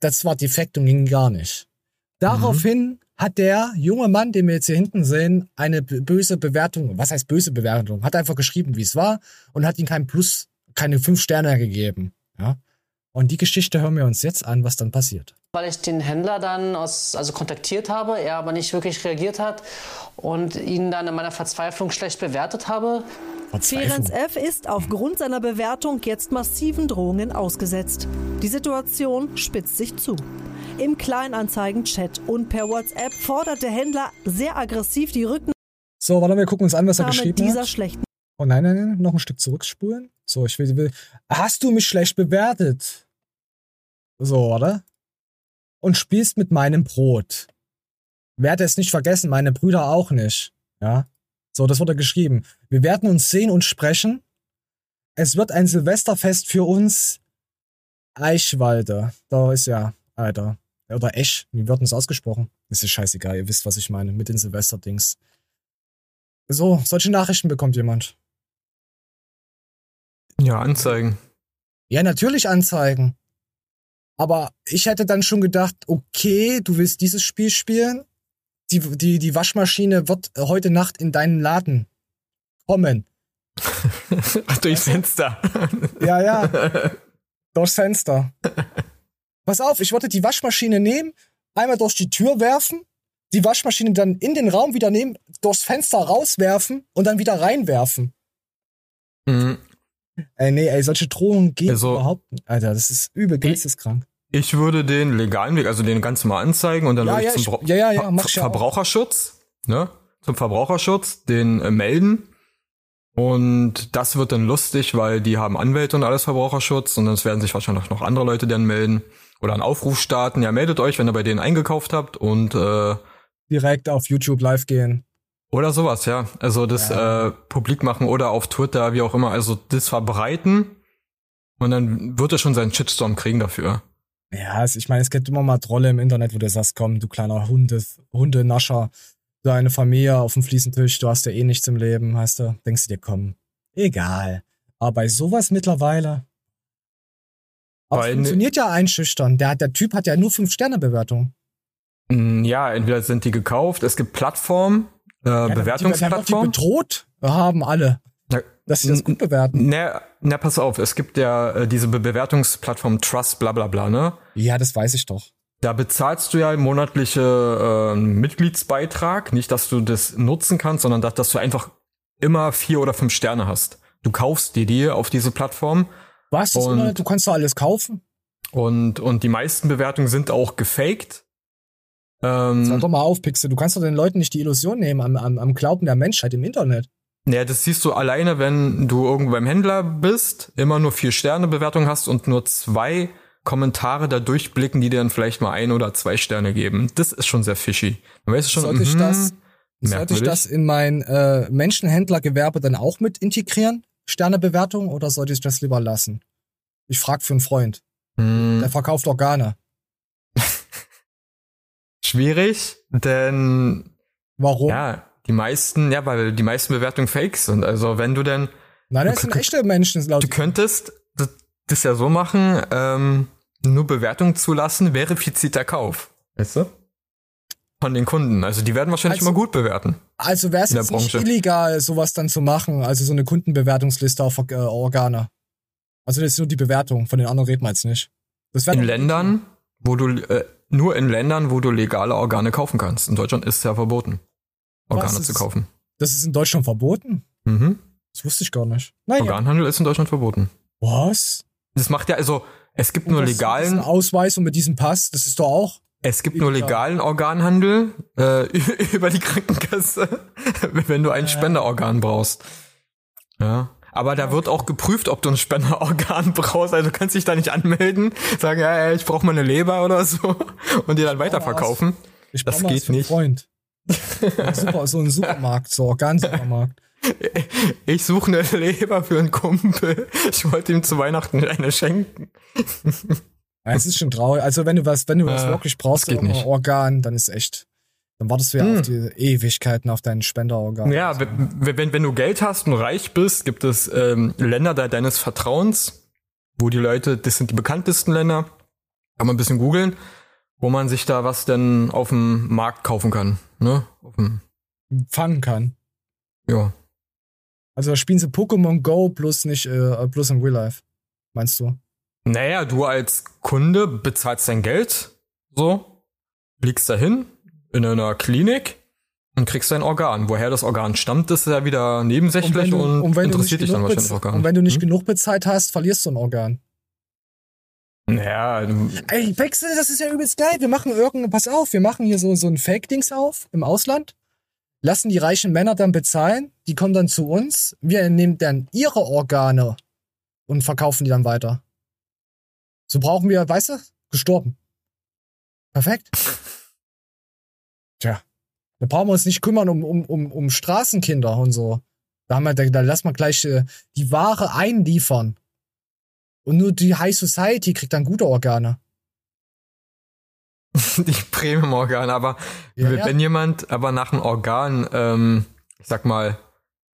[SPEAKER 1] Das war defekt und ging gar nicht. Daraufhin hat der junge Mann, den wir jetzt hier hinten sehen, eine böse Bewertung, was heißt böse Bewertung, hat einfach geschrieben, wie es war und hat ihm kein Plus, keine fünf Sterne gegeben. Ja. Und die Geschichte hören wir uns jetzt an, was dann passiert.
[SPEAKER 11] weil ich den Händler dann aus, also kontaktiert habe, er aber nicht wirklich reagiert hat und ihn dann in meiner Verzweiflung schlecht bewertet habe.
[SPEAKER 12] Ferenc F. ist aufgrund seiner Bewertung jetzt massiven Drohungen ausgesetzt. Die Situation spitzt sich zu. Im Kleinanzeigen-Chat und per WhatsApp fordert der Händler sehr aggressiv die Rücknahme
[SPEAKER 1] So, warte, wir gucken uns an, was er geschrieben
[SPEAKER 12] dieser
[SPEAKER 1] hat.
[SPEAKER 12] schlechten
[SPEAKER 1] Oh nein, nein, nein, noch ein Stück zurückspulen. So, ich will, will. Hast du mich schlecht bewertet? So, oder? Und spielst mit meinem Brot. Werde es nicht vergessen, meine Brüder auch nicht. Ja. So, das wurde geschrieben. Wir werden uns sehen und sprechen. Es wird ein Silvesterfest für uns. Eichwalde. Da ist ja, Alter. Oder Esch. Wie wird denn das ausgesprochen? Ist ja scheißegal. Ihr wisst, was ich meine. Mit den Silvesterdings. So, solche Nachrichten bekommt jemand.
[SPEAKER 3] Ja, Anzeigen.
[SPEAKER 1] Ja, natürlich Anzeigen. Aber ich hätte dann schon gedacht, okay, du willst dieses Spiel spielen. Die, die, die Waschmaschine wird heute Nacht in deinen Laden kommen. [laughs]
[SPEAKER 3] Durchs Fenster.
[SPEAKER 1] Ja, ja. [laughs] Durchs Fenster. Pass auf, ich wollte die Waschmaschine nehmen, einmal durch die Tür werfen, die Waschmaschine dann in den Raum wieder nehmen, durchs Fenster rauswerfen und dann wieder reinwerfen.
[SPEAKER 3] Mhm.
[SPEAKER 1] Ey, nee, ey, solche Drohungen gehen
[SPEAKER 3] Also-
[SPEAKER 1] überhaupt nicht. Alter, das ist übel geisteskrank.
[SPEAKER 3] Ich würde den legalen Weg, also den ganz mal anzeigen und dann
[SPEAKER 1] Ja,
[SPEAKER 3] würde
[SPEAKER 1] ja,
[SPEAKER 3] ich
[SPEAKER 1] ich-
[SPEAKER 3] zum Bra-
[SPEAKER 1] ja, ja,
[SPEAKER 3] Ver-
[SPEAKER 1] ich.
[SPEAKER 3] Verbraucherschutz, ne? Zum Verbraucherschutz den äh, melden. Und das wird dann lustig, weil die haben Anwälte und alles Verbraucherschutz und es werden sich wahrscheinlich noch andere Leute dann melden oder einen Aufruf starten. Ja, meldet euch, wenn ihr bei denen eingekauft habt und äh,
[SPEAKER 1] Direkt auf YouTube live gehen.
[SPEAKER 3] oder sowas, ja. Also das äh, publik machen oder auf Twitter, wie auch immer. Also das verbreiten und dann wird er schon seinen Shitstorm kriegen dafür.
[SPEAKER 1] Ja, ich meine, es gibt immer mal Trolle im Internet, wo du sagst, komm, du kleiner Hunde, Hundenascher, du eine Familie auf dem Fliesentisch, du hast ja eh nichts im Leben, weißt du, denkst du dir, komm, egal. Aber bei sowas mittlerweile. Aber es
[SPEAKER 3] Weil ne-
[SPEAKER 1] funktioniert ja einschüchtern. Der, der Typ hat ja nur fünf Sterne Bewertung.
[SPEAKER 3] Mm, Ja, entweder sind die gekauft, es gibt Plattformen, äh,
[SPEAKER 1] Ja, die, die
[SPEAKER 3] Bewertungsplattformen.
[SPEAKER 1] bedroht haben alle,
[SPEAKER 3] Ja,
[SPEAKER 1] dass sie das gut bewerten.
[SPEAKER 3] Na, na, pass auf, es gibt ja äh, diese Be Bewertungsplattform Trust, bla bla bla, ne?
[SPEAKER 1] Ja, das weiß ich doch.
[SPEAKER 3] Da bezahlst du ja monatliche äh, Mitgliedsbeitrag, nicht, dass du das nutzen kannst, sondern dass, dass du einfach immer vier oder fünf Sterne hast. Du kaufst dir die auf diese Plattform
[SPEAKER 1] Was?
[SPEAKER 3] Und-?
[SPEAKER 1] Du kannst doch alles kaufen.
[SPEAKER 3] und, und die meisten Bewertungen sind auch gefaked. Ähm,
[SPEAKER 1] Sag doch mal auf, Pixel. Du kannst doch den Leuten nicht die Illusion nehmen am, am, am Glauben der Menschheit im Internet.
[SPEAKER 3] Ja, das siehst du alleine, wenn du irgendwo beim Händler bist, immer nur vier Sterne Bewertung hast und nur zwei Kommentare da durchblicken, die dir dann vielleicht mal ein oder zwei Sterne geben. Das ist schon sehr fishy. Dann weißt du schon,
[SPEAKER 1] Sollte ich
[SPEAKER 3] mhm,
[SPEAKER 1] das, sollte ich das in mein äh, Menschenhändlergewerbe dann auch mit integrieren? Sternebewertung oder sollte ich das lieber lassen? Ich frag für einen Freund.
[SPEAKER 3] Hm,
[SPEAKER 1] Der verkauft Organe. [laughs]
[SPEAKER 3] schwierig, denn
[SPEAKER 1] Warum?
[SPEAKER 3] ja, die meisten, ja, weil die meisten Bewertungen fake sind. Also wenn du denn,
[SPEAKER 1] Nein, das
[SPEAKER 3] du
[SPEAKER 1] sind echte Menschen laut.
[SPEAKER 3] du könntest das, das ja so machen, ähm, nur Bewertung zulassen, verifizierter Kauf. Weißt du? Von den Kunden. Also die werden wahrscheinlich
[SPEAKER 1] Also-
[SPEAKER 3] immer gut bewerten.
[SPEAKER 1] Also wäre es jetzt nicht
[SPEAKER 3] Branche.
[SPEAKER 1] illegal, sowas dann zu machen, also so eine Kundenbewertungsliste auf äh, Organe. Also das ist nur die Bewertung, von den anderen reden wir jetzt nicht.
[SPEAKER 3] In Ländern, wo du äh, nur in Ländern, wo du legale Organe kaufen kannst. In Deutschland ist es ja verboten, Organe
[SPEAKER 1] Was
[SPEAKER 3] zu
[SPEAKER 1] ist-
[SPEAKER 3] kaufen.
[SPEAKER 1] Das ist in Deutschland verboten?
[SPEAKER 3] Mhm.
[SPEAKER 1] Das wusste ich gar nicht. Naja.
[SPEAKER 3] Organhandel ist in Deutschland verboten.
[SPEAKER 1] Was?
[SPEAKER 3] Das macht ja also, es gibt
[SPEAKER 1] Und
[SPEAKER 3] nur legalen,
[SPEAKER 1] Ausweis und mit diesem Pass, das ist doch auch.
[SPEAKER 3] Es gibt nur legalen Organhandel äh, [laughs] über die Krankenkasse, [laughs] wenn du ein Spenderorgan brauchst. Ja. Aber da wird auch geprüft, ob du ein Spenderorgan [laughs] brauchst. Also du kannst dich da nicht anmelden, sagen, ja, ich brauche mal eine Leber oder so und dir dann weiterverkaufen.
[SPEAKER 1] Ich
[SPEAKER 3] Das geht nicht.
[SPEAKER 1] Freund. Super, so ein Supermarkt, so Organsupermarkt.
[SPEAKER 3] Ich suche eine Leber für einen Kumpel. Ich wollte ihm zu Weihnachten eine schenken.
[SPEAKER 1] Ja, es ist schon traurig. Also wenn du was, wenn du was
[SPEAKER 3] Äh,
[SPEAKER 1] wirklich brauchst,
[SPEAKER 3] geht nicht.
[SPEAKER 1] Organ, dann ist echt. Dann wartest du ja
[SPEAKER 3] Hm.
[SPEAKER 1] auf die Ewigkeiten auf deinen Spenderorgan.
[SPEAKER 3] Ja, wenn, wenn, wenn du Geld hast und reich bist, gibt es ähm, Länder de deines Vertrauens, wo die Leute, das sind die bekanntesten Länder, kann man ein bisschen googeln, wo man sich da was denn auf dem Markt kaufen kann. Ne? Auf dem,
[SPEAKER 1] Fangen kann.
[SPEAKER 3] ja.
[SPEAKER 1] Also da spielen sie Pokémon Go plus nicht, äh, plus in Real Life. Meinst du?
[SPEAKER 3] Naja, du als Kunde bezahlst dein Geld, so, fliegst dahin in einer Klinik und kriegst dein Organ. Woher das Organ stammt, ist ja wieder nebensächlich und,
[SPEAKER 1] und wenn du
[SPEAKER 3] interessiert
[SPEAKER 1] nicht
[SPEAKER 3] dich dann
[SPEAKER 1] genug
[SPEAKER 3] wahrscheinlich auch gar
[SPEAKER 1] Und
[SPEAKER 3] nicht.
[SPEAKER 1] wenn du nicht
[SPEAKER 3] Hm?
[SPEAKER 1] genug bezahlt hast, verlierst du ein Organ.
[SPEAKER 3] Naja, du-
[SPEAKER 1] Ey, Wechsel, das ist ja übelst geil. Wir machen irgendein, pass auf, wir machen hier so, so ein Fake-Dings auf im Ausland, lassen die reichen Männer dann bezahlen, die kommen dann zu uns, wir nehmen dann ihre Organe und verkaufen die dann weiter. So brauchen wir, weißt du, gestorben. Perfekt. Tja, Da brauchen wir uns nicht kümmern um, um, um, um Straßenkinder und so. Da, haben wir, da, da lassen wir gleich äh, die Ware einliefern. Und nur die High Society kriegt dann gute Organe. [laughs]
[SPEAKER 3] die Premium-Organe, aber
[SPEAKER 1] Ja,
[SPEAKER 3] wenn
[SPEAKER 1] ja.
[SPEAKER 3] jemand aber nach einem Organ, ähm, ich sag mal,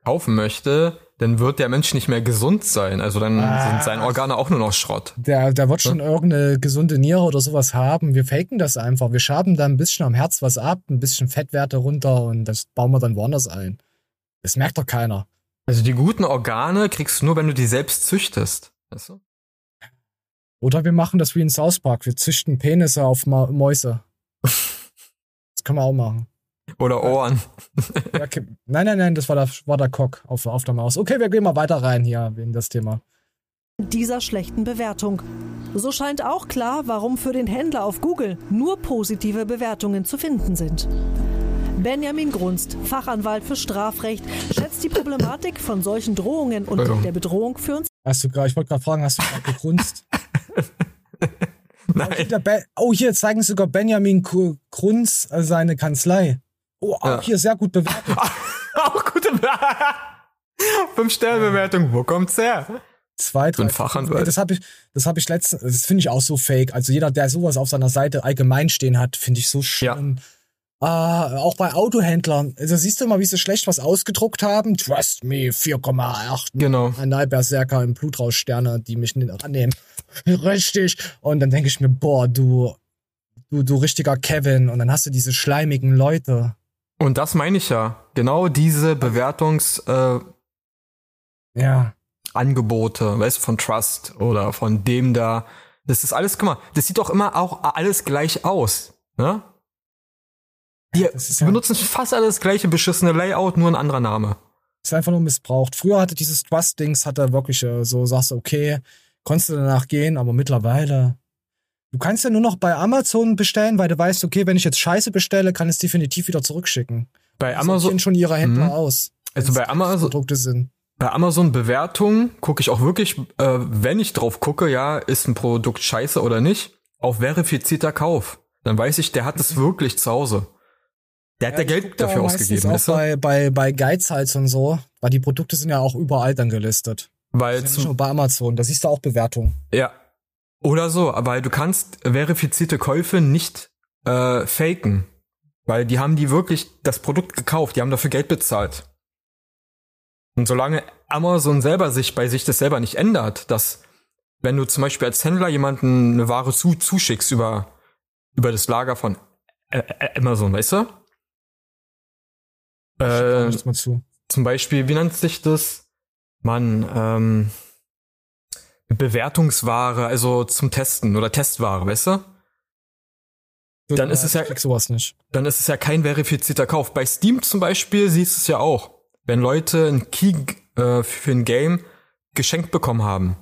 [SPEAKER 3] kaufen möchte, dann wird der Mensch nicht mehr gesund sein. Also dann
[SPEAKER 1] Ah.
[SPEAKER 3] sind seine Organe auch nur noch Schrott.
[SPEAKER 1] Der, der wird schon irgendeine gesunde Niere oder sowas haben. Wir faken das einfach. Wir schaben da ein bisschen am Herz was ab, ein bisschen Fettwerte runter und das bauen wir dann woanders ein. Das merkt doch keiner.
[SPEAKER 3] Also die guten Organe kriegst du nur, wenn du die selbst züchtest. Weißt du?
[SPEAKER 1] Oder wir machen das wie in South Park. Wir züchten Penisse auf Ma Mäuse. [laughs] Das können wir auch machen.
[SPEAKER 3] Oder Ohren.
[SPEAKER 1] Ja, okay. Nein, nein, nein, das war der, war der Cock auf, auf der Maus. Okay, wir gehen mal weiter rein hier in das Thema.
[SPEAKER 12] dieser schlechten Bewertung. So scheint auch klar, warum für den Händler auf Google nur positive Bewertungen zu finden sind. Benjamin Grunst, Fachanwalt für Strafrecht, schätzt die Problematik von solchen Drohungen und der Bedrohung für uns
[SPEAKER 1] Hast du gerade, ich wollte gerade fragen, hast du gerade gegrunzt? [laughs] Nein. Oh, hier zeigen sogar Benjamin Grunz seine Kanzlei. Oh, auch
[SPEAKER 3] Ja.
[SPEAKER 1] hier sehr gut bewertet. [laughs]
[SPEAKER 3] auch gute [laughs] Fünf Sterne Bewertung. Wo kommt's her?
[SPEAKER 1] Zwei, drei.
[SPEAKER 3] Ein Fachanwalt.
[SPEAKER 1] Das habe ich, das habe ich letztens, das finde ich auch so fake. Also jeder, der sowas auf seiner Seite allgemein stehen hat, finde ich so schlimm. Ah, auch bei Autohändlern. Also siehst du mal, wie sie schlecht was ausgedruckt haben. Trust me, 4,8.
[SPEAKER 3] Genau.
[SPEAKER 1] Analberserker im Blutrauschsterne, die mich nicht annehmen. [laughs] Richtig. Und dann denke ich mir, boah, du, du, du richtiger Kevin. Und dann hast du diese schleimigen Leute.
[SPEAKER 3] Und das meine ich ja. Genau diese Bewertungs äh,
[SPEAKER 1] Ja.
[SPEAKER 3] Angebote, weißt du, von Trust oder von dem da. Das ist alles, guck mal, das sieht doch immer auch alles gleich aus. Ne? Die benutzen fast alles gleiche beschissene Layout, nur ein anderer Name.
[SPEAKER 1] Ist einfach nur missbraucht. Früher hatte dieses Trust-Dings, hatte wirklich äh, so, sagst du, okay, konntest du danach gehen, aber mittlerweile. Du kannst ja nur noch bei Amazon bestellen, weil du weißt, okay, wenn ich jetzt Scheiße bestelle, kann es definitiv wieder zurückschicken.
[SPEAKER 3] Bei
[SPEAKER 1] Die
[SPEAKER 3] Amazon
[SPEAKER 1] schon ihre Händler
[SPEAKER 3] Mhm.
[SPEAKER 1] aus.
[SPEAKER 3] Also bei Amazon
[SPEAKER 1] Produkte sind.
[SPEAKER 3] Bei Amazon Bewertungen gucke ich auch wirklich, äh, wenn ich drauf gucke, ja, ist ein Produkt scheiße oder nicht, auf verifizierter Kauf. Dann weiß ich, der hat es wirklich zu Hause. Der hat
[SPEAKER 1] Ja,
[SPEAKER 3] da
[SPEAKER 1] ich
[SPEAKER 3] Geld dafür ausgegeben,
[SPEAKER 1] Auch bei, bei, bei Geizhals und so, weil die Produkte sind ja auch überall dann gelistet.
[SPEAKER 3] Weil
[SPEAKER 1] Ja, nicht nur bei Amazon, da siehst du auch Bewertungen.
[SPEAKER 3] Ja. Oder so, aber du kannst verifizierte Käufe nicht äh, faken. Weil die haben die wirklich das Produkt gekauft, die haben dafür Geld bezahlt. Und solange Amazon selber sich bei sich das selber nicht ändert, dass wenn du zum Beispiel als Händler jemanden eine Ware zu, zuschickst über, über das Lager von äh, äh, Amazon, weißt du? Äh,
[SPEAKER 1] mal zu.
[SPEAKER 3] Zum Beispiel, wie nennt sich das? Mann, ähm, Bewertungsware, also zum Testen oder Testware, weißt du? Dann ist es ja,
[SPEAKER 1] sowas nicht.
[SPEAKER 3] dann ist es ja kein verifizierter Kauf. Bei Steam zum Beispiel siehst du es ja auch. Wenn Leute ein Key äh, für ein Game geschenkt bekommen haben,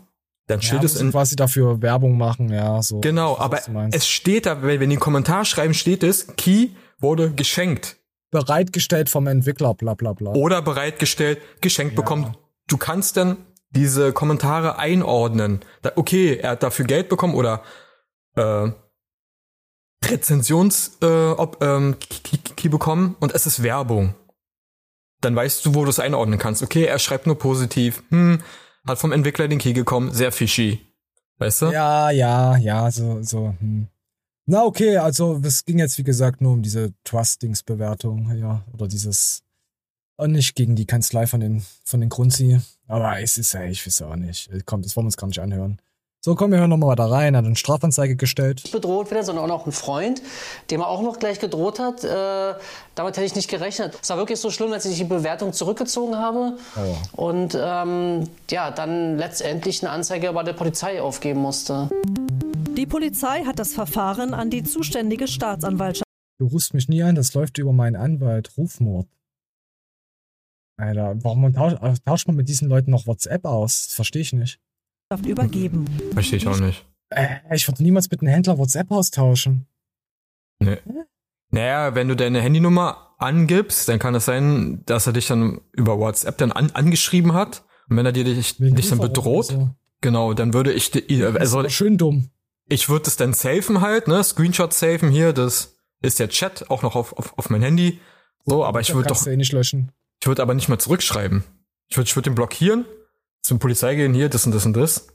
[SPEAKER 3] dann
[SPEAKER 1] Ja,
[SPEAKER 3] steht es
[SPEAKER 1] wo sie
[SPEAKER 3] in
[SPEAKER 1] quasi dafür Werbung machen, ja, so.
[SPEAKER 3] Genau,
[SPEAKER 1] weiß,
[SPEAKER 3] aber es steht da, wenn wenn die einen Kommentar schreiben, steht es, Key wurde geschenkt
[SPEAKER 1] bereitgestellt vom Entwickler, bla bla bla.
[SPEAKER 3] oder bereitgestellt, geschenkt bekommen. Du kannst dann diese Kommentare einordnen. Da, okay, er hat dafür Geld bekommen oder äh, Rezensions äh, ob, ähm, Key, bekommen und es ist Werbung. Dann weißt du, wo du es einordnen kannst. Okay, er schreibt nur positiv. Hm, hat vom Entwickler den Key gekommen, sehr fishy. Weißt du?
[SPEAKER 1] Ja, ja, ja, so, so. Hm. Na, okay, also es ging jetzt, wie gesagt, nur um diese Trustings-Bewertung, ja, oder dieses. Und nicht gegen die Kanzlei von den, von den Grunzi. Aber es ist ja, ich weiß auch nicht. Komm, das wollen wir uns gar nicht anhören. So, komm, wir hören nochmal weiter rein. Er hat eine Strafanzeige gestellt.
[SPEAKER 11] bedroht wird, sondern auch noch ein Freund, dem er auch noch gleich gedroht hat. Äh, damit hätte ich nicht gerechnet. Es war wirklich so schlimm, als ich die Bewertung zurückgezogen habe
[SPEAKER 1] Oh.
[SPEAKER 11] und ähm, ja, dann letztendlich eine Anzeige bei der Polizei aufgeben musste.
[SPEAKER 12] Die Polizei hat das Verfahren an die zuständige Staatsanwaltschaft
[SPEAKER 1] Du rufst mich nie an, das läuft über meinen Anwalt. Rufmord. Alter, warum tauscht, tauscht man mit diesen Leuten noch WhatsApp aus? Das verstehe ich nicht.
[SPEAKER 12] übergeben.
[SPEAKER 3] Verstehe ich auch nicht.
[SPEAKER 1] Äh, ich würde niemals mit einem Händler WhatsApp austauschen.
[SPEAKER 3] Nee. Naja, wenn du deine Handynummer angibst, dann kann es sein, dass er dich dann über WhatsApp dann an, angeschrieben hat. Und wenn er dir dich, dich dann bedroht,
[SPEAKER 1] so.
[SPEAKER 3] genau, dann würde ich, also
[SPEAKER 1] schön dumm.
[SPEAKER 3] ich würde es dann safen halt, ne, Screenshot safen hier, das ist der Chat auch noch auf, auf, auf mein Handy. So, aber ich würde doch,
[SPEAKER 1] du eh nicht löschen.
[SPEAKER 3] Ich würde aber nicht mal zurückschreiben. Ich würde, ich würde den blockieren, zum Polizei gehen, hier, das und das und das.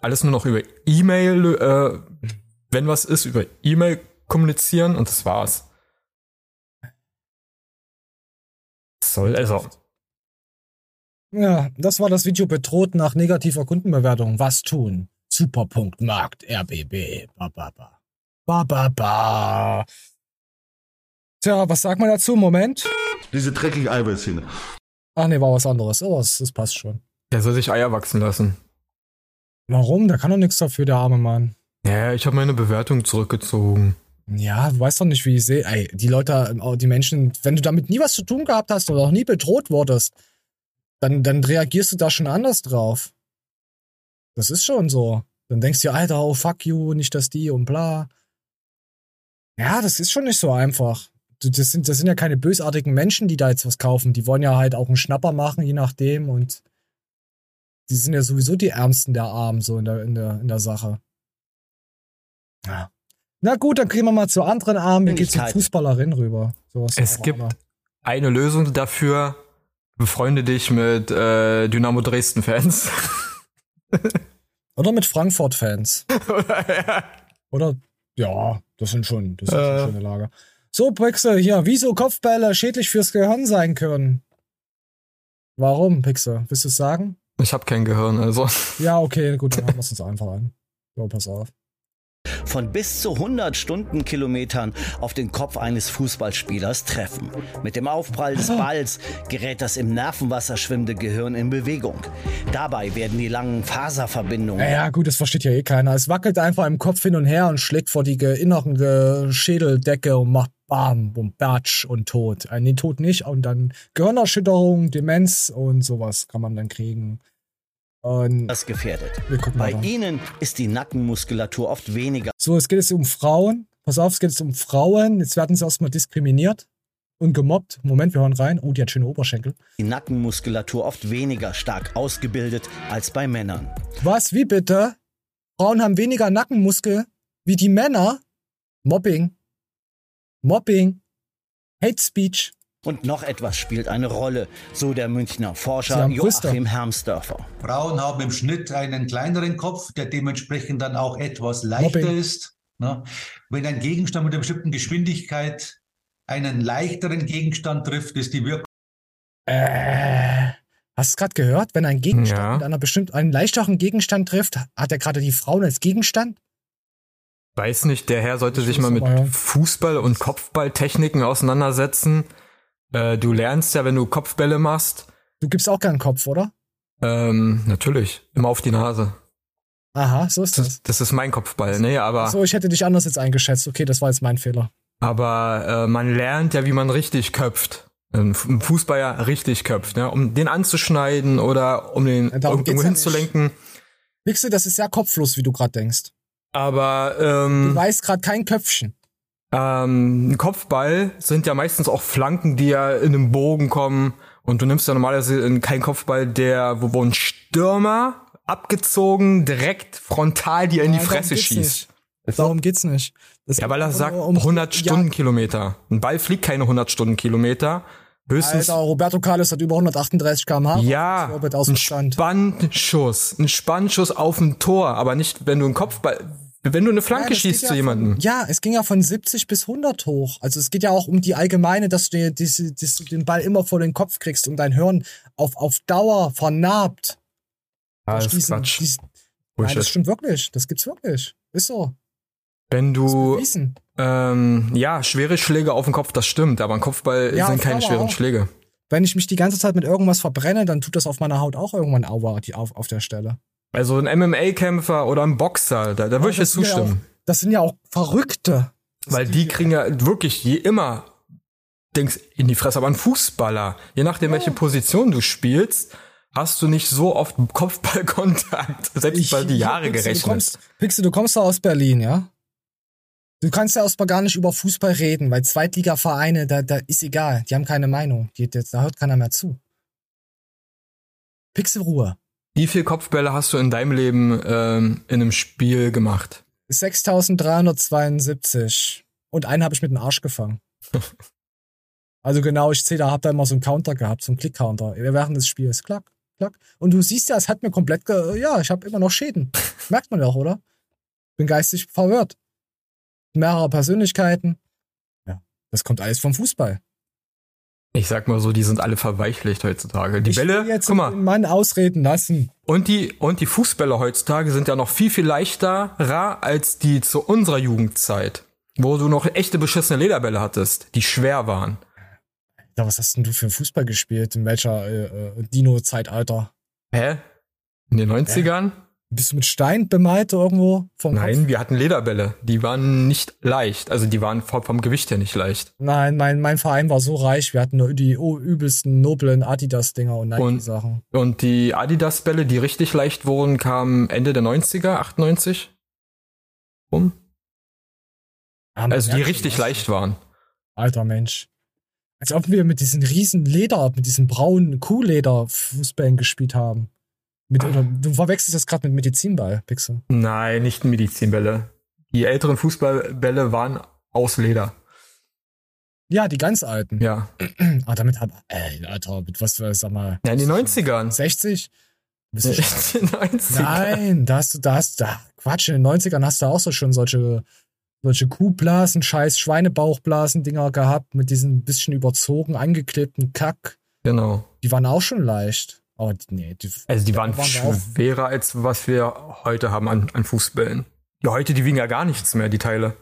[SPEAKER 3] Alles nur noch über E-Mail, äh, wenn was ist, über E-Mail kommunizieren und das war's. Soll, also,
[SPEAKER 1] Ja, das war das Video bedroht nach negativer Kundenbewertung. Was tun? Superpunkt Markt RBB. Ba, ba, ba. Ba, ba, ba. Tja, was sagt man dazu? Moment.
[SPEAKER 13] Diese dreckige Eiweißhähne.
[SPEAKER 1] Ach nee, war was anderes. Aber es, das passt schon.
[SPEAKER 3] der soll sich Eier wachsen lassen.
[SPEAKER 1] Warum? Der kann doch nichts dafür, der arme Mann.
[SPEAKER 3] Ja, ich habe meine Bewertung zurückgezogen.
[SPEAKER 1] Ja, du weißt doch nicht, wie ich sehe. Ey, die Leute, äh, die Menschen, wenn du damit nie was zu tun gehabt hast oder auch nie bedroht wurdest, dann, dann reagierst du da schon anders drauf. Das ist schon so. Dann denkst du dir, Alter, oh fuck you, nicht das die und bla. Ja, das ist schon nicht so einfach. Das sind, das sind ja keine bösartigen Menschen, die da jetzt was kaufen. Die wollen ja halt auch einen Schnapper machen, je nachdem. Und die sind ja sowieso die Ärmsten der Armen, so in der, in der, in der Sache. Ja. Na gut, dann gehen wir mal zu anderen Armen. Wir gehen zur. Fußballerin rüber. Sowas
[SPEAKER 3] Es gibt
[SPEAKER 1] immer.
[SPEAKER 3] eine Lösung dafür. Befreunde dich mit äh, Dynamo Dresden-Fans.
[SPEAKER 1] Oder mit Frankfurt-Fans. [laughs] Oder, ja, das sind schon, das sind
[SPEAKER 3] Äh.
[SPEAKER 1] schon schöne Lager. So, Pixel, hier, wieso Kopfbälle schädlich fürs Gehirn sein können? Warum, Pixel? Willst du es sagen?
[SPEAKER 3] Ich habe kein Gehirn, also.
[SPEAKER 1] Ja, okay, gut, dann haben wir es uns einfach an. So, pass auf.
[SPEAKER 14] Von bis zu 100 Stundenkilometern auf den Kopf eines Fußballspielers treffen. Mit dem Aufprall des Balls gerät das im Nervenwasser schwimmende Gehirn in Bewegung. Dabei werden die langen Faserverbindungen
[SPEAKER 1] Naja, gut, das versteht ja eh keiner. Es wackelt einfach im Kopf hin und her und schlägt vor die inneren Schädeldecke und macht Bam und Batsch und Tod. Äh, nee, Tod nicht. Und dann Gehirnerschütterung, Demenz und sowas kann man dann kriegen. Und
[SPEAKER 14] das gefährdet. Bei ihnen ist die Nackenmuskulatur oft weniger
[SPEAKER 1] So, es geht jetzt um Frauen. Pass auf, es geht jetzt um Frauen. Jetzt werden sie erstmal diskriminiert und gemobbt. Moment, wir hören rein. Oh, die hat schöne Oberschenkel.
[SPEAKER 14] die Nackenmuskulatur oft weniger stark ausgebildet als bei Männern.
[SPEAKER 1] Was? Wie bitte? Frauen haben weniger Nackenmuskel wie die Männer? Mobbing. Mobbing. Hate Speech.
[SPEAKER 14] Und noch etwas spielt eine Rolle, so der Münchner Forscher. Joachim Hermsdörfer.
[SPEAKER 15] Frauen haben im Schnitt einen kleineren Kopf, der dementsprechend dann auch etwas leichter
[SPEAKER 1] Mobbing.
[SPEAKER 15] ist. Ne? Wenn ein Gegenstand mit einer bestimmten Geschwindigkeit einen leichteren Gegenstand trifft, ist die Wirkung
[SPEAKER 1] Äh, hast du es gerade gehört? Wenn ein Gegenstand
[SPEAKER 3] Ja.
[SPEAKER 1] mit einer bestimmten, einen leichteren Gegenstand trifft, hat er gerade die Frauen als Gegenstand?
[SPEAKER 3] Weiß nicht, der Herr sollte
[SPEAKER 1] Ich
[SPEAKER 3] sich mal mit. Fußball- und Kopfballtechniken auseinandersetzen. Äh, du lernst ja, wenn du Kopfbälle machst.
[SPEAKER 1] Du gibst auch keinen Kopf, oder?
[SPEAKER 3] Ähm, natürlich. Immer auf die Nase.
[SPEAKER 1] Aha, so ist das.
[SPEAKER 3] Das, das ist mein Kopfball, nee, aber,
[SPEAKER 1] So, ich hätte dich anders jetzt eingeschätzt. Okay, das war jetzt mein Fehler.
[SPEAKER 3] aber äh, man lernt ja, wie man richtig köpft. Im Fu- Im Fußball ja richtig köpft, ne? um den anzuschneiden oder um den irgendwo
[SPEAKER 1] geht's ja
[SPEAKER 3] hinzulenken.
[SPEAKER 1] Wichse, das ist sehr kopflos, wie du gerade denkst.
[SPEAKER 3] Aber
[SPEAKER 1] Du
[SPEAKER 3] ähm,
[SPEAKER 1] weißt gerade kein Köpfchen.
[SPEAKER 3] Ähm, ein Kopfball sind ja meistens auch Flanken, die ja in einem Bogen kommen. Und du nimmst ja normalerweise keinen Kopfball, der, wo, wo ein Stürmer abgezogen direkt frontal dir in die Fresse schießt.
[SPEAKER 1] Darum geht's nicht. Das
[SPEAKER 3] Ja, weil er sagt
[SPEAKER 1] um-
[SPEAKER 3] 100
[SPEAKER 1] ja,
[SPEAKER 3] Stundenkilometer. Ein Ball fliegt keine 100 Stundenkilometer. Höchstens
[SPEAKER 1] Alter, Roberto Carlos hat über 138 km/h.
[SPEAKER 3] ja, ein. Spannschuss, ein Spannschuss auf ein Tor, aber nicht, wenn du einen Kopfball, wenn du eine Flanke
[SPEAKER 1] es
[SPEAKER 3] schießt
[SPEAKER 1] geht
[SPEAKER 3] zu
[SPEAKER 1] ja
[SPEAKER 3] jemandem.
[SPEAKER 1] Von, ja, es ging ja von 70 bis 100 hoch. Also es geht ja auch um die allgemeine, dass du, diese, dass du den Ball immer vor den Kopf kriegst und dein Hirn auf, auf Dauer vernarbt.
[SPEAKER 3] Ah, das ist Quatsch.
[SPEAKER 1] dies- Nein, das stimmt wirklich. Das gibt's wirklich. Ist so.
[SPEAKER 3] Wenn du ähm, ja schwere Schläge auf den Kopf, das stimmt, aber ein Kopfball
[SPEAKER 1] Ja,
[SPEAKER 3] sind keine schweren
[SPEAKER 1] auch.
[SPEAKER 3] Schläge.
[SPEAKER 1] Wenn ich mich die ganze Zeit mit irgendwas verbrenne, dann tut das auf meiner Haut auch irgendwann Aua die auf, auf der Stelle.
[SPEAKER 3] Also ein MMA-Kämpfer oder ein Boxer, da, da würde ich jetzt
[SPEAKER 1] sind ja
[SPEAKER 3] zustimmen.
[SPEAKER 1] Auch, das sind ja auch Verrückte.
[SPEAKER 3] Weil die kriegen ja wirklich je immer denkst in die Fresse. Aber ein Fußballer, je nachdem, welche Position du spielst, hast du nicht so oft [laughs] Kopfballkontakt, selbst bei die Jahre
[SPEAKER 1] Pixel,
[SPEAKER 3] gerechnet.
[SPEAKER 1] Du kommst, Pixel, du kommst doch aus Berlin, ja? Du kannst ja erstmal gar nicht über Fußball reden, weil Zweitligavereine, da, da ist egal. Die haben keine Meinung. Die, da hört keiner mehr zu. Pixelruhe.
[SPEAKER 3] Wie viel Kopfbälle hast du in deinem Leben ähm, in einem Spiel gemacht?
[SPEAKER 1] 6372. Und einen habe ich mit dem Arsch gefangen. [laughs] Also genau, ich zähle, da hab da immer so einen Counter gehabt, so einen Klick-Counter während des Spiels. Klack, klack. Und du siehst ja, es hat mir komplett, ge ja, ich habe immer noch Schäden. [laughs] Merkt man ja auch, oder? Bin geistig verwirrt. Mehrere Persönlichkeiten. Ja, das kommt alles vom Fußball.
[SPEAKER 3] Ich sag mal so, die sind alle verweichlicht heutzutage. Die
[SPEAKER 1] ich
[SPEAKER 3] Bälle,
[SPEAKER 1] will jetzt
[SPEAKER 3] guck mal.
[SPEAKER 1] den Mann ausreden lassen.
[SPEAKER 3] Und die, und die Fußbälle heutzutage sind ja noch viel, viel leichterer als die zu unserer Jugendzeit. Wo du noch echte beschissene Lederbälle hattest, die schwer waren.
[SPEAKER 1] Ja, was hast denn du für Fußball gespielt? In welcher äh, äh, Dino-Zeitalter?
[SPEAKER 3] Hä? In den 90ern?
[SPEAKER 1] Bist du mit Stein bemalt irgendwo? Vom
[SPEAKER 3] Nein, wir hatten Lederbälle. Die waren nicht leicht. Also die waren vom, vom Gewicht her nicht leicht.
[SPEAKER 1] Nein, mein, mein Verein war so reich, wir hatten nur die oh, übelsten, noblen Adidas-Dinger und Nike-Sachen.
[SPEAKER 3] Und die Adidas-Bälle, die richtig leicht wurden, kamen Ende der 90er, 98 rum.
[SPEAKER 1] Ah,
[SPEAKER 3] also die richtig leicht waren.
[SPEAKER 1] Alter Mensch. Als ob wir mit diesen riesen Leder, mit diesen braunen Kuhleder-Fußballen gespielt haben. Mit, oder, du verwechselst das gerade mit Medizinball, Pixel.
[SPEAKER 3] Nein, nicht Medizinbälle. Die älteren Fußballbälle waren aus Leder.
[SPEAKER 1] Ja, die ganz alten.
[SPEAKER 3] Ja. [clears throat]
[SPEAKER 1] Ah, damit hab, ey, Alter, mit was sag mal.
[SPEAKER 3] Ja, in den 90ern.
[SPEAKER 1] 60? Bist du [laughs]
[SPEAKER 3] In den 90ern.
[SPEAKER 1] Nein, da hast du, da hast da, Quatsch, in den 90ern hast du auch so schon solche, solche Kuhblasen, scheiß Schweinebauchblasen-Dinger gehabt, mit diesen bisschen überzogen, angeklebten Kack.
[SPEAKER 3] Genau.
[SPEAKER 1] Die waren auch schon leicht. Aber nee, die,
[SPEAKER 3] Also die waren
[SPEAKER 1] auch,
[SPEAKER 3] schwerer als was wir heute haben an, an Fußbällen. Die heute, die wiegen ja gar nichts mehr, die Teile.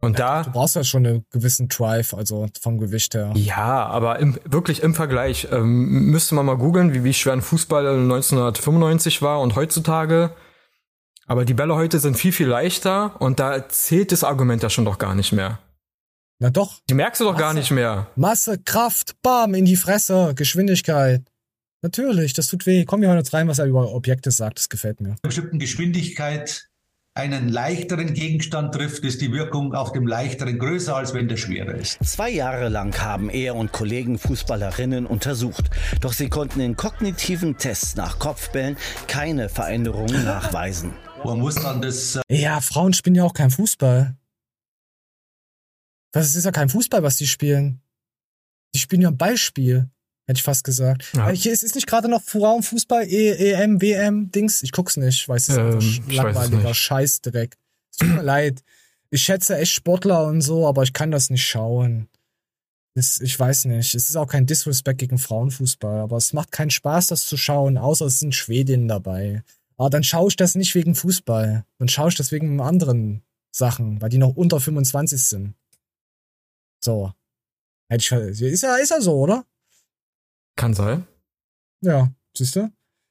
[SPEAKER 3] Und da.
[SPEAKER 1] Du brauchst ja schon einen gewissen Drive, also vom Gewicht her.
[SPEAKER 3] Ja, aber im, wirklich im Vergleich ähm, müsste man mal googeln, wie, wie schwer ein Fußball 1995 war und heutzutage. Aber die Bälle heute sind viel, viel leichter und da zählt das Argument ja schon doch gar nicht mehr.
[SPEAKER 1] Na doch.
[SPEAKER 3] Die merkst du doch gar
[SPEAKER 1] Masse.
[SPEAKER 3] nicht mehr.
[SPEAKER 1] Masse, Kraft, Bam, in die Fresse, Geschwindigkeit. Natürlich, das tut weh. Komm, wir hören jetzt rein, was er über Objekte sagt. Das gefällt mir.
[SPEAKER 15] einer bestimmten Geschwindigkeit einen leichteren Gegenstand trifft, ist die Wirkung auf dem leichteren größer, als wenn der schwerer ist.
[SPEAKER 14] Zwei Jahre lang haben er und Kollegen Fußballerinnen untersucht. Doch sie konnten in kognitiven Tests nach Kopfbällen keine Veränderungen [laughs] nachweisen.
[SPEAKER 15] Man muss dann das äh,
[SPEAKER 1] Ja, Frauen spielen ja auch kein Fußball. Das ist ja kein Fußball, was die spielen. Die spielen ja ein Ballspiel, hätte ich fast gesagt.
[SPEAKER 3] Ja.
[SPEAKER 1] Äh, Hier ist, nicht gerade noch Frauenfußball, e EM, WM, Dings. Ich guck's nicht, weil es ist
[SPEAKER 3] Ähm, ich es
[SPEAKER 1] langweiliger. Scheißdreck. Es tut mir leid. Ich schätze echt Sportler und so, aber ich kann das nicht schauen. Das, ich weiß nicht. Es ist auch kein Disrespect gegen Frauenfußball, aber es macht keinen Spaß, das zu schauen, außer es sind Schwedinnen dabei. Aber dann schaue ich das nicht wegen Fußball. Dann schaue ich das wegen anderen Sachen, weil die noch unter 25 sind. So. Hätte ich, ist ja, ist ja so, oder?
[SPEAKER 3] Kann sein.
[SPEAKER 1] Ja, siehst du?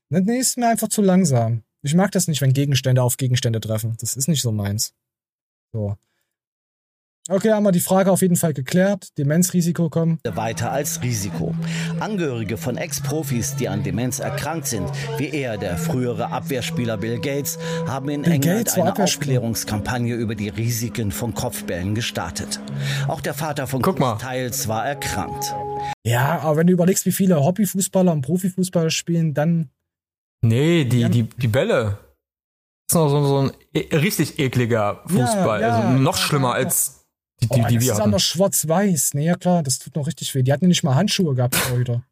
[SPEAKER 1] Nee, ist mir einfach zu langsam. Ich mag das nicht, wenn Gegenstände auf Gegenstände treffen. Das ist nicht so meins. So. Okay, haben wir die Frage auf jeden Fall geklärt. Demenzrisiko kommen.
[SPEAKER 14] Weiter als Risiko. Angehörige von Ex-Profis, die an Demenz erkrankt sind, wie er, der frühere Abwehrspieler Bill Gates, haben in
[SPEAKER 1] Bill
[SPEAKER 14] England
[SPEAKER 1] Gates
[SPEAKER 14] eine. Aufklärungskampagne über die Risiken von Kopfbällen gestartet. Auch der Vater von
[SPEAKER 3] Guck mal.
[SPEAKER 14] Teils war erkrankt.
[SPEAKER 1] Ja, aber wenn du überlegst, wie viele Hobbyfußballer und Profifußballer spielen, dann.
[SPEAKER 3] Nee, die, die, die Bälle. Das ist noch so, so ein e richtig ekliger Fußball.
[SPEAKER 1] ja,
[SPEAKER 3] also noch
[SPEAKER 1] ja,
[SPEAKER 3] schlimmer
[SPEAKER 1] ja.
[SPEAKER 3] als die, die,
[SPEAKER 1] oh,
[SPEAKER 3] die
[SPEAKER 1] das
[SPEAKER 3] wir
[SPEAKER 1] ist auch
[SPEAKER 3] hatten.
[SPEAKER 1] noch schwarz-weiß. Nee, ja klar, das tut noch richtig weh. Die hatten ja nicht mal Handschuhe gehabt heute.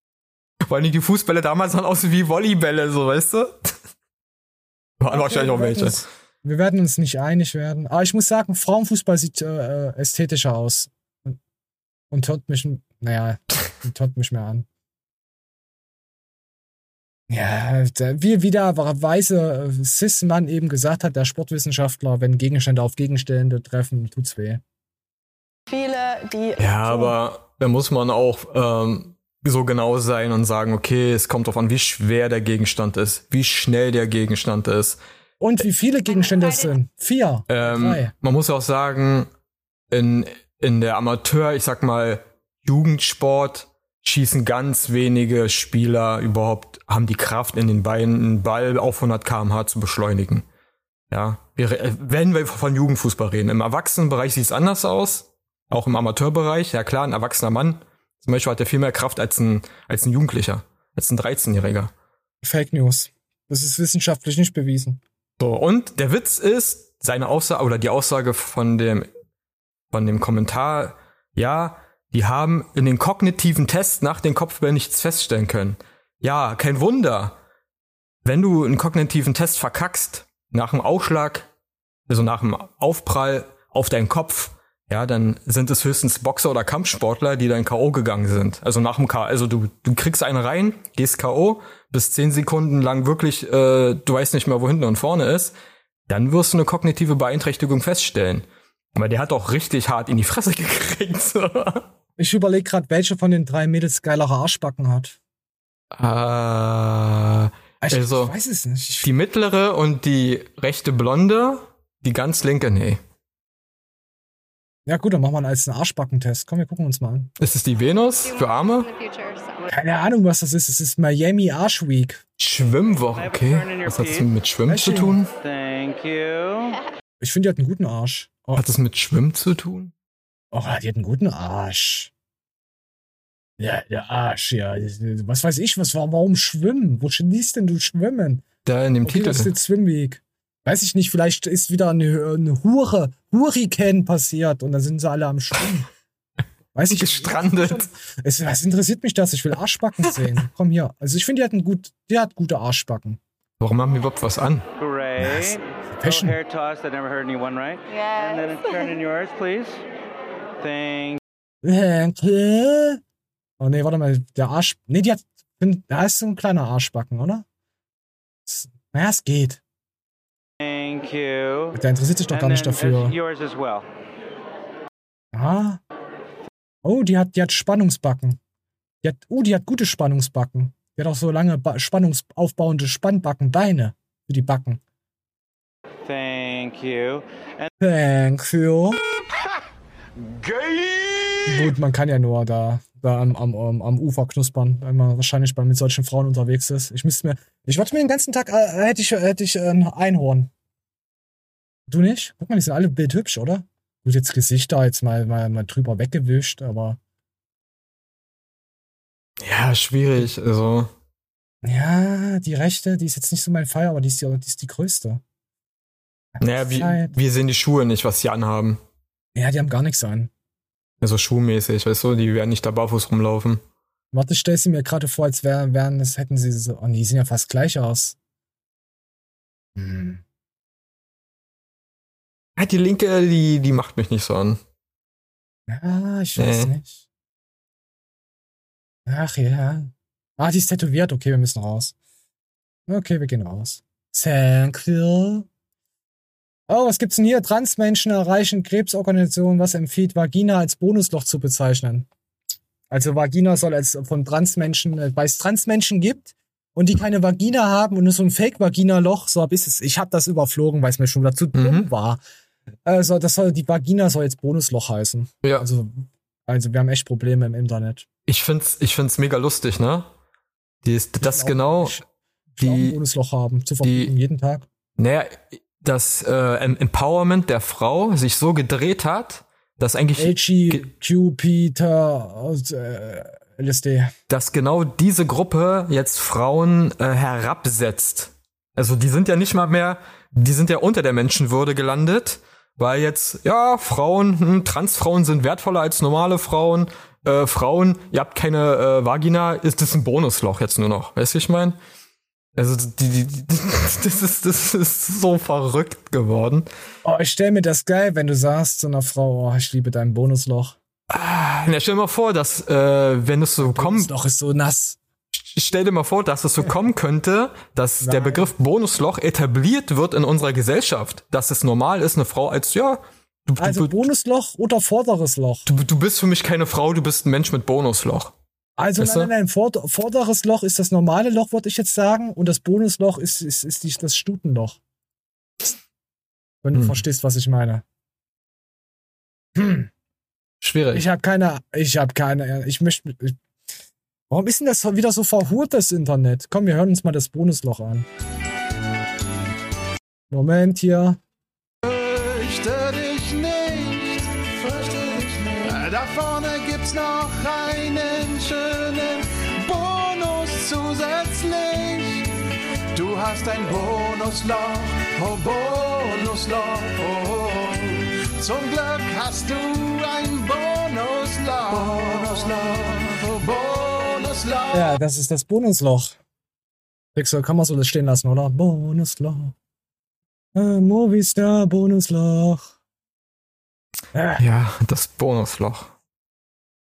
[SPEAKER 1] [laughs]
[SPEAKER 3] Vor allem die Fußbälle damals sahen aus wie Volleybälle, so weißt du? [laughs] Waren wahrscheinlich auch welche.
[SPEAKER 1] uns, wir werden uns nicht einig werden. Aber ich muss sagen, Frauenfußball sieht äh, äh, ästhetischer aus. Und, und hört mich, naja, hört mich mehr an. Ja, wie, wie der weise äh, Cis-Mann eben gesagt hat, der Sportwissenschaftler, wenn Gegenstände auf Gegenstände treffen, tut's weh.
[SPEAKER 16] Viele, die.
[SPEAKER 3] Ja, aber da muss man auch ähm, so genau sein und sagen, okay, es kommt darauf an, wie schwer der Gegenstand ist, wie schnell der Gegenstand ist.
[SPEAKER 1] Und wie viele Gegenstände es sind? Vier.
[SPEAKER 3] Ähm,
[SPEAKER 1] Drei.
[SPEAKER 3] man muss auch sagen, in, in der Amateur, ich sag mal, Jugendsport schießen ganz wenige Spieler überhaupt, haben die Kraft in den Beinen, einen Ball auf 100 kmh zu beschleunigen. Ja, wir, wenn wir von Jugendfußball reden. Im Erwachsenenbereich sieht es anders aus. Auch im Amateurbereich. Ja klar, ein erwachsener Mann zum Beispiel hat er viel mehr Kraft als ein, als ein Jugendlicher, als ein 13-Jähriger.
[SPEAKER 1] Fake News. Das ist wissenschaftlich nicht bewiesen.
[SPEAKER 3] So, und der Witz ist, seine Aussage oder die Aussage von dem, von dem Kommentar, ja, Die haben in den kognitiven Tests nach den Kopfwellen nichts feststellen können. Ja, kein Wunder. Wenn du einen kognitiven Test verkackst, nach dem Aufschlag, also nach dem Aufprall auf deinen Kopf, ja, dann sind es höchstens Boxer oder Kampfsportler, die dann K.O. gegangen sind. Also nach dem K. Also du, du kriegst einen rein, gehst K.O., bis zehn Sekunden lang wirklich, äh, du weißt nicht mehr, wo hinten und vorne ist, dann wirst du eine kognitive Beeinträchtigung feststellen. Aber der hat auch richtig hart in die Fresse [laughs] gekriegt.
[SPEAKER 1] Ich überlege gerade, welche von den drei Mädels geilere Arschbacken hat.
[SPEAKER 3] Äh,
[SPEAKER 1] Ich,
[SPEAKER 3] also,
[SPEAKER 1] ich weiß es nicht. Ich,
[SPEAKER 3] die mittlere und die rechte Blonde, die ganz linke, nee.
[SPEAKER 1] Ja gut, dann machen wir als einen Arschbackentest. Komm, wir gucken uns mal an.
[SPEAKER 3] Ist es die Venus für Arme?
[SPEAKER 1] Keine Ahnung, was das ist. Es ist Miami Arsch Week.
[SPEAKER 3] Schwimmwoche, okay. Was hat es mit Schwimmen zu tun?
[SPEAKER 17] Thank you.
[SPEAKER 1] Ich finde, die hat einen guten Arsch. Oh,
[SPEAKER 3] Hat es mit Schwimmen zu tun?
[SPEAKER 1] oh, die hat einen guten Arsch. Ja, der Arsch, ja. Was weiß ich, was war, warum schwimmen? Wo liest denn du schwimmen?
[SPEAKER 3] Da in dem
[SPEAKER 1] Okay, das ist
[SPEAKER 3] Titel.
[SPEAKER 1] jetzt Swimweek. Weiß ich nicht, vielleicht ist wieder eine, eine Hure, Hurricane passiert und dann sind sie alle am Schwimmen. [laughs] Weiß ich
[SPEAKER 3] Gestrandet.
[SPEAKER 1] Es, was interessiert mich das? Ich will Arschbacken sehen. Komm hier. Also ich finde, die hat gut, die hat gute Arschbacken.
[SPEAKER 3] Warum haben wir überhaupt was an?
[SPEAKER 17] Great.
[SPEAKER 1] Passion.
[SPEAKER 17] Little hair toss that never hurt anyone, right?
[SPEAKER 9] Yes.
[SPEAKER 17] And then turn in yours, please. Thank
[SPEAKER 1] Danke. Oh nee, warte mal, der Arsch. Nee, die hat. Da ist so ein kleiner Arschbacken, oder? Es- Naja, es geht.
[SPEAKER 17] Thank you.
[SPEAKER 1] Der interessiert sich doch gar nicht dafür.
[SPEAKER 17] it's Yours as well.
[SPEAKER 1] Ah. Oh, die hat, die hat Spannungsbacken. Die hat, oh, die hat gute Spannungsbacken. Die hat auch so lange ba spannungsaufbauende Spannbackenbeine für die Backen.
[SPEAKER 17] Thank you. And
[SPEAKER 1] Thank you. [laughs] Gut, man kann ja nur da, da am, am, am, Ufer knuspern, wenn man wahrscheinlich bei, mit solchen Frauen unterwegs ist. Ich müsste mir, ich wollte mir den ganzen Tag, äh, hätte ich, hätte ich ein Einhorn. Du nicht? Guck mal, die sind alle bildhübsch, oder? Gut, jetzt Gesichter jetzt mal, mal, mal drüber weggewischt, aber
[SPEAKER 3] Ja, schwierig. Also,
[SPEAKER 1] ja, die rechte, die ist jetzt nicht so mein Fall, aber die ist die, die, ist die größte.
[SPEAKER 3] naja, wie,
[SPEAKER 1] Zeit.
[SPEAKER 3] wir sehen die Schuhe nicht, was sie anhaben.
[SPEAKER 1] Ja, die haben gar nichts an.
[SPEAKER 3] Also schuhmäßig, weißt du, die werden nicht da barfuß rumlaufen.
[SPEAKER 1] Warte, ich stell sie mir gerade vor, als wären, wären es, hätten sie so, oh nee, die sehen ja fast gleich aus. Hm.
[SPEAKER 3] Ja, die linke, die, die macht mich nicht so an.
[SPEAKER 1] Ja, ich weiß
[SPEAKER 3] Nee.
[SPEAKER 1] nicht. Ach ja. Ah, die ist tätowiert. Okay, wir müssen raus. Okay, wir gehen raus. Thank you. Oh, was gibt's denn hier? Transmenschen erreichen Krebsorganisationen, was empfiehlt, Vagina als Bonusloch zu bezeichnen. Also Vagina soll als von Transmenschen, äh, weil es Transmenschen gibt und die keine Vagina haben und nur so ein Fake-Vagina-Loch, so hab ich es. Ich hab das überflogen, weil es mir schon dazu dumm war. Also, das soll, die Vagina soll jetzt Bonusloch heißen.
[SPEAKER 3] Ja.
[SPEAKER 1] Also, also wir haben echt Probleme im Internet.
[SPEAKER 3] Ich find's, ich find's mega lustig, ne? Die ist, das genau,
[SPEAKER 1] ein
[SPEAKER 3] die,
[SPEAKER 1] Bonusloch haben, zur Verfügung, jeden Tag.
[SPEAKER 3] naja, das äh, Em- Empowerment der Frau sich so gedreht hat, dass eigentlich
[SPEAKER 1] HEQ, Peter, aus, äh, LSD.
[SPEAKER 3] dass genau diese Gruppe jetzt Frauen äh, herabsetzt. Also die sind ja nicht mal mehr, die sind ja unter der Menschenwürde gelandet, weil jetzt, ja, Frauen, hm, Transfrauen sind wertvoller als normale Frauen. Äh, Frauen, ihr habt keine äh, Vagina, ist das ein Bonusloch jetzt nur noch. Weißt du, wie ich meine? Also die, die, die, [laughs] das, ist, das ist so verrückt geworden.
[SPEAKER 1] Oh, ich stell mir das geil, wenn du sagst zu einer Frau, oh, ich liebe dein Bonusloch.
[SPEAKER 3] Ja, stell dir mal vor, dass, äh, wenn es so kommt.
[SPEAKER 1] Bonusloch ist so nass.
[SPEAKER 3] Stell dir mal vor, dass es so kommen könnte, dass der Begriff Bonusloch etabliert wird in unserer Gesellschaft. Dass es normal ist, eine Frau als, ja, du,
[SPEAKER 1] Also Bonusloch oder vorderes Loch?
[SPEAKER 3] du, du bist für mich keine Frau, du bist ein Mensch mit Bonusloch.
[SPEAKER 1] Also
[SPEAKER 3] Weißt
[SPEAKER 1] nein,
[SPEAKER 3] du?
[SPEAKER 1] nein, nein, vord- vorderes Loch ist das normale Loch, würde ich jetzt sagen, und das Bonusloch ist, ist, ist die, das Stutenloch. Wenn du
[SPEAKER 3] Hm.
[SPEAKER 1] verstehst, was ich meine. Hm.
[SPEAKER 3] Schwierig.
[SPEAKER 1] Ich habe keine, ich habe keine, ich möchte, warum ist denn das wieder so verhurt, das Internet? Komm, wir hören uns mal das Bonusloch an. Moment hier.
[SPEAKER 18] Hast ein Bonusloch, oh Bonusloch, oh. Zum Glück hast du ein Bonusloch. Bonusloch, Bonusloch.
[SPEAKER 1] Ja, das ist das Bonusloch. Pixel kann man so stehen lassen, oder? Bonusloch. Äh, Movistar, Bonusloch.
[SPEAKER 3] Ja, das Bonusloch.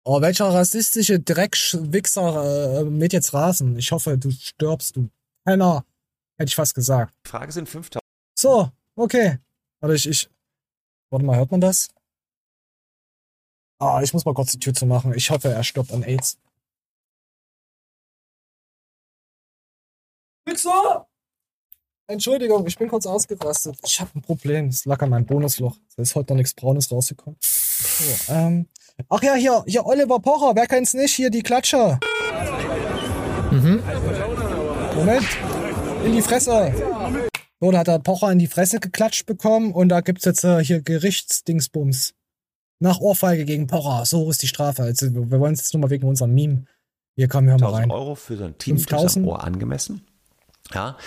[SPEAKER 1] Oh, welcher rassistische Dreckwichser äh, mäht jetzt Rasen? Ich hoffe, du stirbst, du Penner. Hätte ich fast gesagt.
[SPEAKER 19] Die Frage sind 5000.
[SPEAKER 1] So, okay. Warte, ich, ich. Warte mal, hört man das? Ah, ich muss mal kurz die Tür zu machen. Ich hoffe, er stirbt an AIDS. Wichser! Entschuldigung, ich bin kurz ausgerastet. Ich habe ein Problem. Es lag an meinem Bonusloch. Da ist heute noch nichts Braunes rausgekommen. So, ähm. Ach ja, hier, hier Oliver Pocher. Wer kennt's nicht? Hier die Klatscher.
[SPEAKER 3] Mhm.
[SPEAKER 1] Moment. In die Fresse. So, da hat der Pocher in die Fresse geklatscht bekommen und da gibt's jetzt äh, hier Gerichtsdingsbums. Nach Ohrfeige gegen Pocher. So ist die Strafe. Also, wir wollen es jetzt nur mal wegen unserem Meme. Hier kommen wir mal
[SPEAKER 19] 1000
[SPEAKER 1] rein.
[SPEAKER 19] Euro für so ein
[SPEAKER 1] 5000?
[SPEAKER 19] am Ohr angemessen. Ja,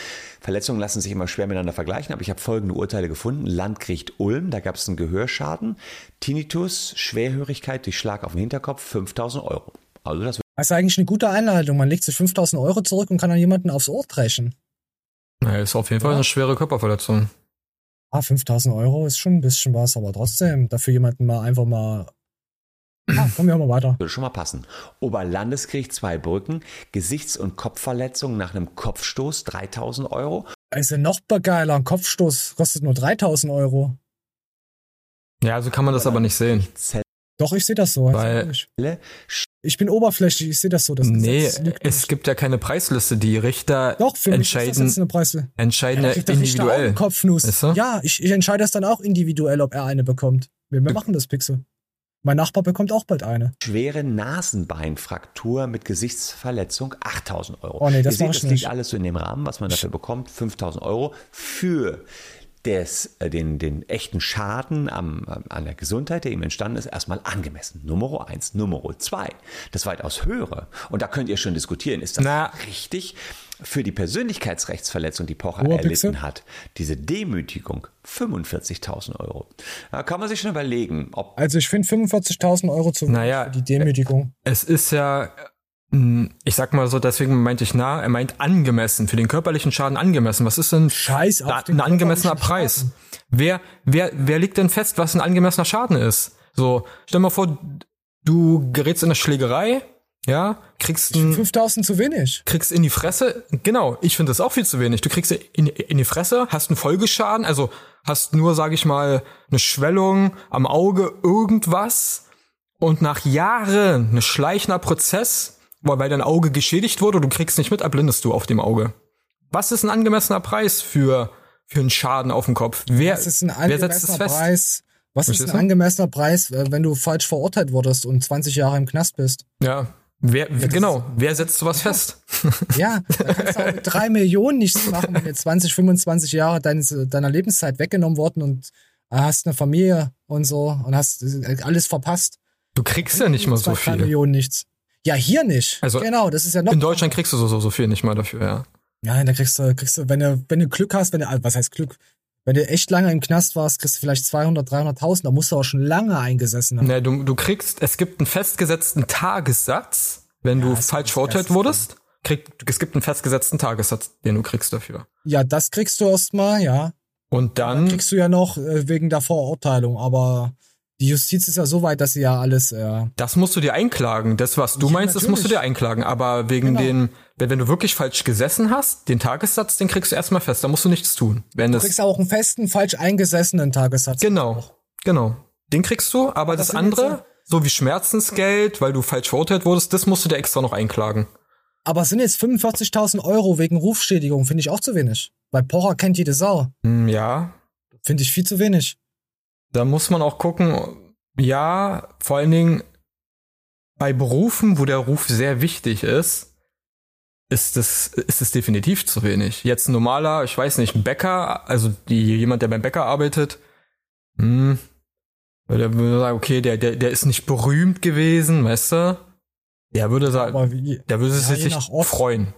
[SPEAKER 19] Verletzungen lassen sich immer schwer miteinander vergleichen, aber ich habe folgende Urteile gefunden. Landgericht Ulm, da gab es einen Gehörschaden. Tinnitus, Schwerhörigkeit durch Schlag auf den Hinterkopf, 5000 Euro. Also das
[SPEAKER 1] Das ist eigentlich eine gute Einleitung. Man legt sich 5000 Euro zurück und kann dann jemanden aufs Ohr dreschen.
[SPEAKER 3] Na, ist auf jeden Fall eine schwere Körperverletzung.
[SPEAKER 1] Ah, 5000 Euro ist schon ein bisschen was, aber trotzdem, dafür jemanden mal einfach mal. Ah, kommen wir mal weiter.
[SPEAKER 19] würde schon mal passen. Oberlandesgericht Zweibrücken, Gesichts- und Kopfverletzung nach einem Kopfstoß, 3000 Euro.
[SPEAKER 1] Also noch geiler, ein Kopfstoß kostet nur 3000 Euro.
[SPEAKER 3] Ja, also kann man das aber nicht sehen.
[SPEAKER 1] Doch, ich sehe das so.
[SPEAKER 3] Weil,
[SPEAKER 1] Ich bin oberflächlich, ich sehe das so. Das
[SPEAKER 3] nee,
[SPEAKER 1] Gesetz lügt
[SPEAKER 3] es gibt ja keine Preisliste. Die Richter
[SPEAKER 1] Doch, für mich ist das
[SPEAKER 3] entscheiden,
[SPEAKER 1] jetzt eine Preisliste.
[SPEAKER 3] entscheiden
[SPEAKER 1] Ja,
[SPEAKER 3] individuell.
[SPEAKER 1] Kopfnuss.
[SPEAKER 3] Weißt du?
[SPEAKER 1] Ja, ich, ich entscheide das dann auch individuell, ob er eine bekommt. Wir, wir machen das, Pixel. Mein Nachbar bekommt auch bald eine.
[SPEAKER 19] Schwere Nasenbeinfraktur mit Gesichtsverletzung, 8000 Euro.
[SPEAKER 1] Oh nee, das
[SPEAKER 19] Ihr seht, das liegt
[SPEAKER 1] nicht.
[SPEAKER 19] alles so in dem Rahmen, was man dafür bekommt, 5000 Euro für des, äh, den, den echten Schaden am, an der Gesundheit, der ihm entstanden ist, erstmal angemessen. Nummer eins. Nummer zwei, das weitaus höhere. Und da könnt ihr schon diskutieren, ist das richtig für die Persönlichkeitsrechtsverletzung, die Pocher
[SPEAKER 1] Hoher
[SPEAKER 19] erlitten
[SPEAKER 1] Pixel?
[SPEAKER 19] hat? Diese Demütigung, 45.000 Euro. Da kann man sich schon überlegen, ob
[SPEAKER 1] Also ich finde 45.000 Euro zu wenig
[SPEAKER 3] Naja,
[SPEAKER 1] für die Demütigung.
[SPEAKER 3] Es ist ja, ich sag mal so, deswegen meinte ich nah, er meint angemessen, für den körperlichen Schaden angemessen. Was ist denn
[SPEAKER 1] Scheiß
[SPEAKER 3] da, ein angemessener Preis? Wer, wer, wer legt denn fest, was ein angemessener Schaden ist? So, stell mal vor, du gerätst in eine Schlägerei, ja, kriegst ein,
[SPEAKER 1] 5000 zu wenig.
[SPEAKER 3] kriegst in die Fresse, genau, ich finde das auch viel zu wenig. Du kriegst in, in die Fresse, hast einen Folgeschaden, also hast nur, sage ich mal, eine Schwellung am Auge, irgendwas und nach Jahren ein schleichender Prozess, weil dein Auge geschädigt wurde du kriegst nicht mit, erblindest du auf dem Auge. Was ist ein angemessener Preis für, für einen Schaden auf dem Kopf? Wer,
[SPEAKER 1] Was ist ein angemessener
[SPEAKER 3] fest?
[SPEAKER 1] Preis? Was ist ein angemessener Preis, äh, wenn du falsch verurteilt wurdest und 20 Jahre im Knast bist?
[SPEAKER 3] Ja, wer, genau, wer setzt sowas fest? [laughs]
[SPEAKER 1] Ja, da kannst du auch mit [laughs] drei Millionen nichts machen, wenn dir 20, 25 Jahre deines, deiner Lebenszeit weggenommen wurden und hast eine Familie und so und hast äh, alles verpasst.
[SPEAKER 3] Du kriegst ja nicht mal so viel.
[SPEAKER 1] Millionen nichts. Ja, hier nicht.
[SPEAKER 3] Also
[SPEAKER 1] genau, das ist ja noch.
[SPEAKER 3] In Deutschland kriegst du so, so, so viel nicht mal dafür, ja.
[SPEAKER 1] Ja, da kriegst du, kriegst du, wenn du, wenn du Glück hast, wenn du, was heißt Glück? Wenn du echt lange im Knast warst, kriegst du vielleicht 200, 300.000, da musst du auch schon lange eingesessen haben.
[SPEAKER 3] Nee, du, du kriegst, es gibt einen festgesetzten Tagessatz, wenn du falsch verurteilt wurdest. Krieg, es gibt einen festgesetzten Tagessatz, den du kriegst dafür.
[SPEAKER 1] Ja, das kriegst du erstmal, ja.
[SPEAKER 3] Und dann
[SPEAKER 1] kriegst du ja noch äh, wegen der Verurteilung, aber die Justiz ist ja so weit, dass sie ja alles, äh,
[SPEAKER 3] Das musst du dir einklagen. Das, was du meinst, das musst du
[SPEAKER 1] natürlich.
[SPEAKER 3] dir einklagen. Aber wegen
[SPEAKER 1] Genau.
[SPEAKER 3] den, wenn, wenn du wirklich falsch gesessen hast, den Tagessatz, den kriegst du erstmal fest. Da musst du nichts tun. Wenn
[SPEAKER 1] du kriegst auch einen festen, falsch eingesessenen Tagessatz.
[SPEAKER 3] genau, genau. Den kriegst du, aber
[SPEAKER 1] das
[SPEAKER 3] das, andere, so wie Schmerzensgeld, weil du falsch verurteilt wurdest, das musst du dir extra noch einklagen.
[SPEAKER 1] Aber es sind jetzt 45.000 Euro wegen Rufschädigung, finde ich auch zu wenig. Weil Pocher kennt jede Sau.
[SPEAKER 3] Hm, Ja,
[SPEAKER 1] Finde ich viel zu wenig.
[SPEAKER 3] Da muss man auch gucken, ja, vor allen Dingen bei Berufen, wo der Ruf sehr wichtig ist, ist es, ist es definitiv zu wenig. Jetzt ein normaler, ich weiß nicht, ein Bäcker, also die, jemand, der beim Bäcker arbeitet, hm, der würde sagen, okay, der, der, der ist nicht berühmt gewesen, weißt du? Der würde sagen, der würde
[SPEAKER 1] ja,
[SPEAKER 3] sich nicht freuen.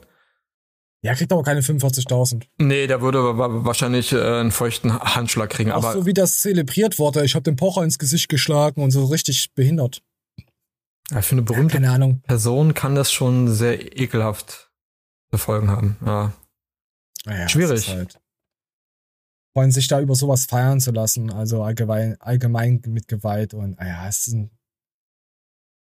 [SPEAKER 1] Ja, kriegt aber keine 45.000.
[SPEAKER 3] Nee, der würde wa- wahrscheinlich äh, einen feuchten Handschlag kriegen,
[SPEAKER 1] Auch
[SPEAKER 3] aber
[SPEAKER 1] so wie das zelebriert wurde. Ich habe den Pocher ins Gesicht geschlagen und so richtig behindert.
[SPEAKER 3] Ja, für eine berühmte
[SPEAKER 1] keine Ahnung.
[SPEAKER 3] Person kann das schon sehr ekelhaft Folgen haben. Ja.
[SPEAKER 1] Naja,
[SPEAKER 3] Schwierig.
[SPEAKER 1] Halt freuen sich da über sowas feiern zu lassen, also allgemein, allgemein mit Gewalt und naja, es ist ein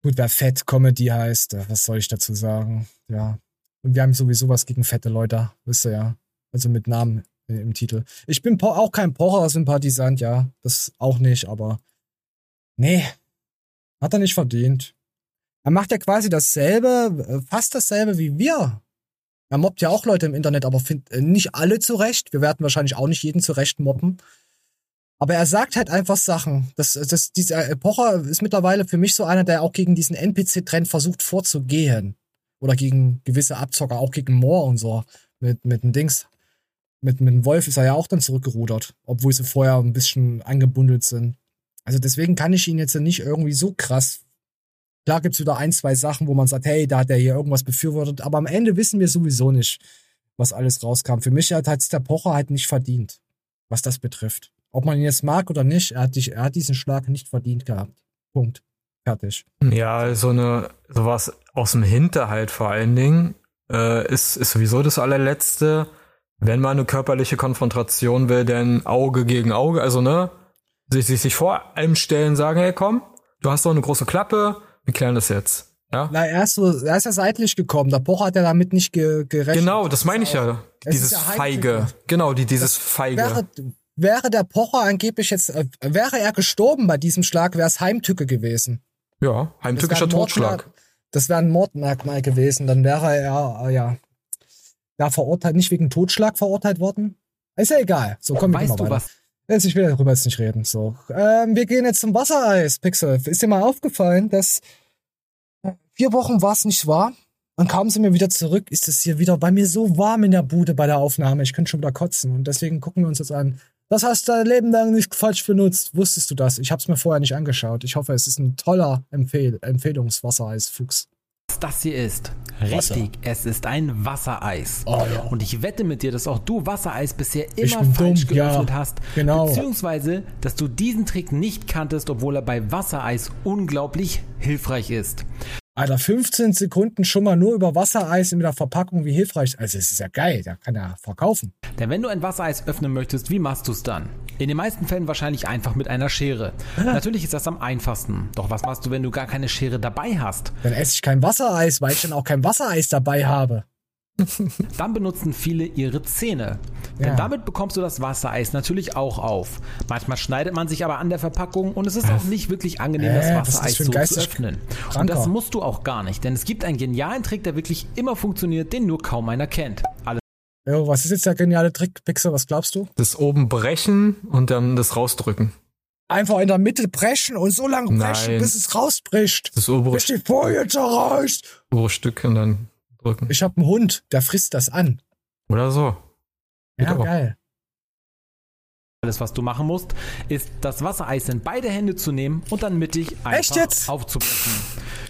[SPEAKER 1] gut, wer Fett Comedy heißt, äh, was soll ich dazu sagen? Ja. Und wir haben sowieso was gegen fette Leute, wisst ihr ja. Also mit Namen im Titel. Ich bin auch kein Pocher-Sympathisant, ja. Das auch nicht, aber nee, hat er nicht verdient. Er macht ja quasi dasselbe, äh, fast dasselbe wie wir. Er mobbt ja auch Leute im Internet, aber find, äh, nicht alle zurecht. Wir werden wahrscheinlich auch nicht jeden zurecht mobben. Aber er sagt halt einfach Sachen. Das, das, dieser Epocher ist mittlerweile für mich so einer, der auch gegen diesen NPC-Trend versucht vorzugehen. Oder gegen gewisse Abzocker, auch gegen Moore und so. Mit, mit dem Dings. Mit, mit dem Wolf ist er ja auch dann zurückgerudert. Obwohl sie vorher ein bisschen angebundelt sind. Also deswegen kann ich ihn jetzt nicht irgendwie so krass. Klar gibt's wieder ein, zwei Sachen, wo man sagt, hey, da hat er hier irgendwas befürwortet. Aber am Ende wissen wir sowieso nicht, was alles rauskam. Für mich hat halt der Pocher halt nicht verdient, was das betrifft. Ob man ihn jetzt mag oder nicht, er hat, er hat diesen Schlag nicht verdient gehabt. Punkt. Fertig.
[SPEAKER 3] Ja, so eine, sowas aus dem Hinterhalt vor allen Dingen, äh, ist, ist sowieso das allerletzte. Wenn man eine körperliche Konfrontation will, denn Auge gegen Auge, also ne, sich, sich, sich vor allem stellen, sagen, hey komm, du hast doch eine große Klappe, wir klären das jetzt. Ja?
[SPEAKER 1] Na, er ist, so, er ist ja seitlich gekommen. Der Pocher hat ja damit nicht ge gerechnet.
[SPEAKER 3] Genau, das meine ich ja.
[SPEAKER 1] Es
[SPEAKER 3] Dieses
[SPEAKER 1] ja
[SPEAKER 3] Feige. Genau, die, dieses
[SPEAKER 1] Das
[SPEAKER 3] Feige.
[SPEAKER 1] Wäre, wäre der Pocher angeblich jetzt, äh, wäre er gestorben bei diesem Schlag, wäre es Heimtücke gewesen.
[SPEAKER 3] Ja, heimtückischer Totschlag.
[SPEAKER 1] Das wäre ein Mordmerkmal gewesen. Dann wäre er, äh, ja, da verurteilt, nicht wegen Totschlag verurteilt worden. Ist ja egal. So, kommen wir
[SPEAKER 20] Weißt
[SPEAKER 1] mal
[SPEAKER 20] du
[SPEAKER 1] weiter.
[SPEAKER 20] was?
[SPEAKER 1] Jetzt, ich will darüber jetzt nicht reden. So, ähm, wir gehen jetzt zum Wassereis, Pixel. Ist dir mal aufgefallen, dass vier Wochen war es nicht wahr? Dann kamen sie mir wieder zurück. Ist es hier wieder bei mir so warm in der Bude bei der Aufnahme? Ich könnte schon wieder kotzen. Und deswegen gucken wir uns jetzt an. Das hast du dein Leben lang nicht falsch benutzt. Wusstest du das? Ich habe es mir vorher nicht angeschaut. Ich hoffe, es ist ein toller Empfehl Empfehlungswassereis-Fuchs.
[SPEAKER 20] Was das hier ist. Richtig, es ist ein Wassereis.
[SPEAKER 1] Oh, ja.
[SPEAKER 20] Und ich wette mit dir, dass auch du Wassereis bisher immer falsch
[SPEAKER 1] dumm, ja.
[SPEAKER 20] geöffnet hast.
[SPEAKER 1] Genau.
[SPEAKER 20] Beziehungsweise, dass du diesen Trick nicht kanntest, obwohl er bei Wassereis unglaublich hilfreich ist.
[SPEAKER 1] Alter, 15 Sekunden schon mal nur über Wassereis in der Verpackung, wie hilfreich. Also, es ist ja geil. Da kann er verkaufen.
[SPEAKER 20] Denn wenn du ein Wassereis öffnen möchtest, wie machst du es dann? In den meisten Fällen wahrscheinlich einfach mit einer Schere. Natürlich ist das am einfachsten. Doch was machst du, wenn du gar keine Schere dabei hast?
[SPEAKER 1] Dann esse ich kein Wassereis, weil ich dann auch kein Wassereis dabei habe. [laughs]
[SPEAKER 20] Dann benutzen viele ihre Zähne. Denn
[SPEAKER 1] Ja.
[SPEAKER 20] damit bekommst du das Wassereis natürlich auch auf. Manchmal schneidet man sich aber an der Verpackung und es ist auch nicht wirklich angenehm, das
[SPEAKER 1] Äh, das
[SPEAKER 20] Wassereis
[SPEAKER 1] ein
[SPEAKER 20] so zu öffnen. Und das musst du auch gar nicht, denn es gibt einen genialen Trick, der wirklich immer funktioniert, den nur kaum einer kennt. Alles
[SPEAKER 1] Jo, was ist jetzt der geniale Trick, Pixel? Was glaubst du?
[SPEAKER 3] Das oben brechen und dann das rausdrücken.
[SPEAKER 1] Einfach in der Mitte brechen und so lange brechen,
[SPEAKER 3] Nein.
[SPEAKER 1] bis es rausbricht.
[SPEAKER 3] Das obere,
[SPEAKER 1] Bis die Folie zerreißt.
[SPEAKER 3] obere Stück und dann drücken.
[SPEAKER 1] Ich habe einen Hund, der frisst das an.
[SPEAKER 3] Oder so. Geht
[SPEAKER 1] Ja,
[SPEAKER 3] auch.
[SPEAKER 1] geil.
[SPEAKER 20] Alles, was du machen musst, ist das Wassereis in beide Hände zu nehmen und dann mittig einfach
[SPEAKER 1] Echt jetzt?
[SPEAKER 20] aufzubrechen.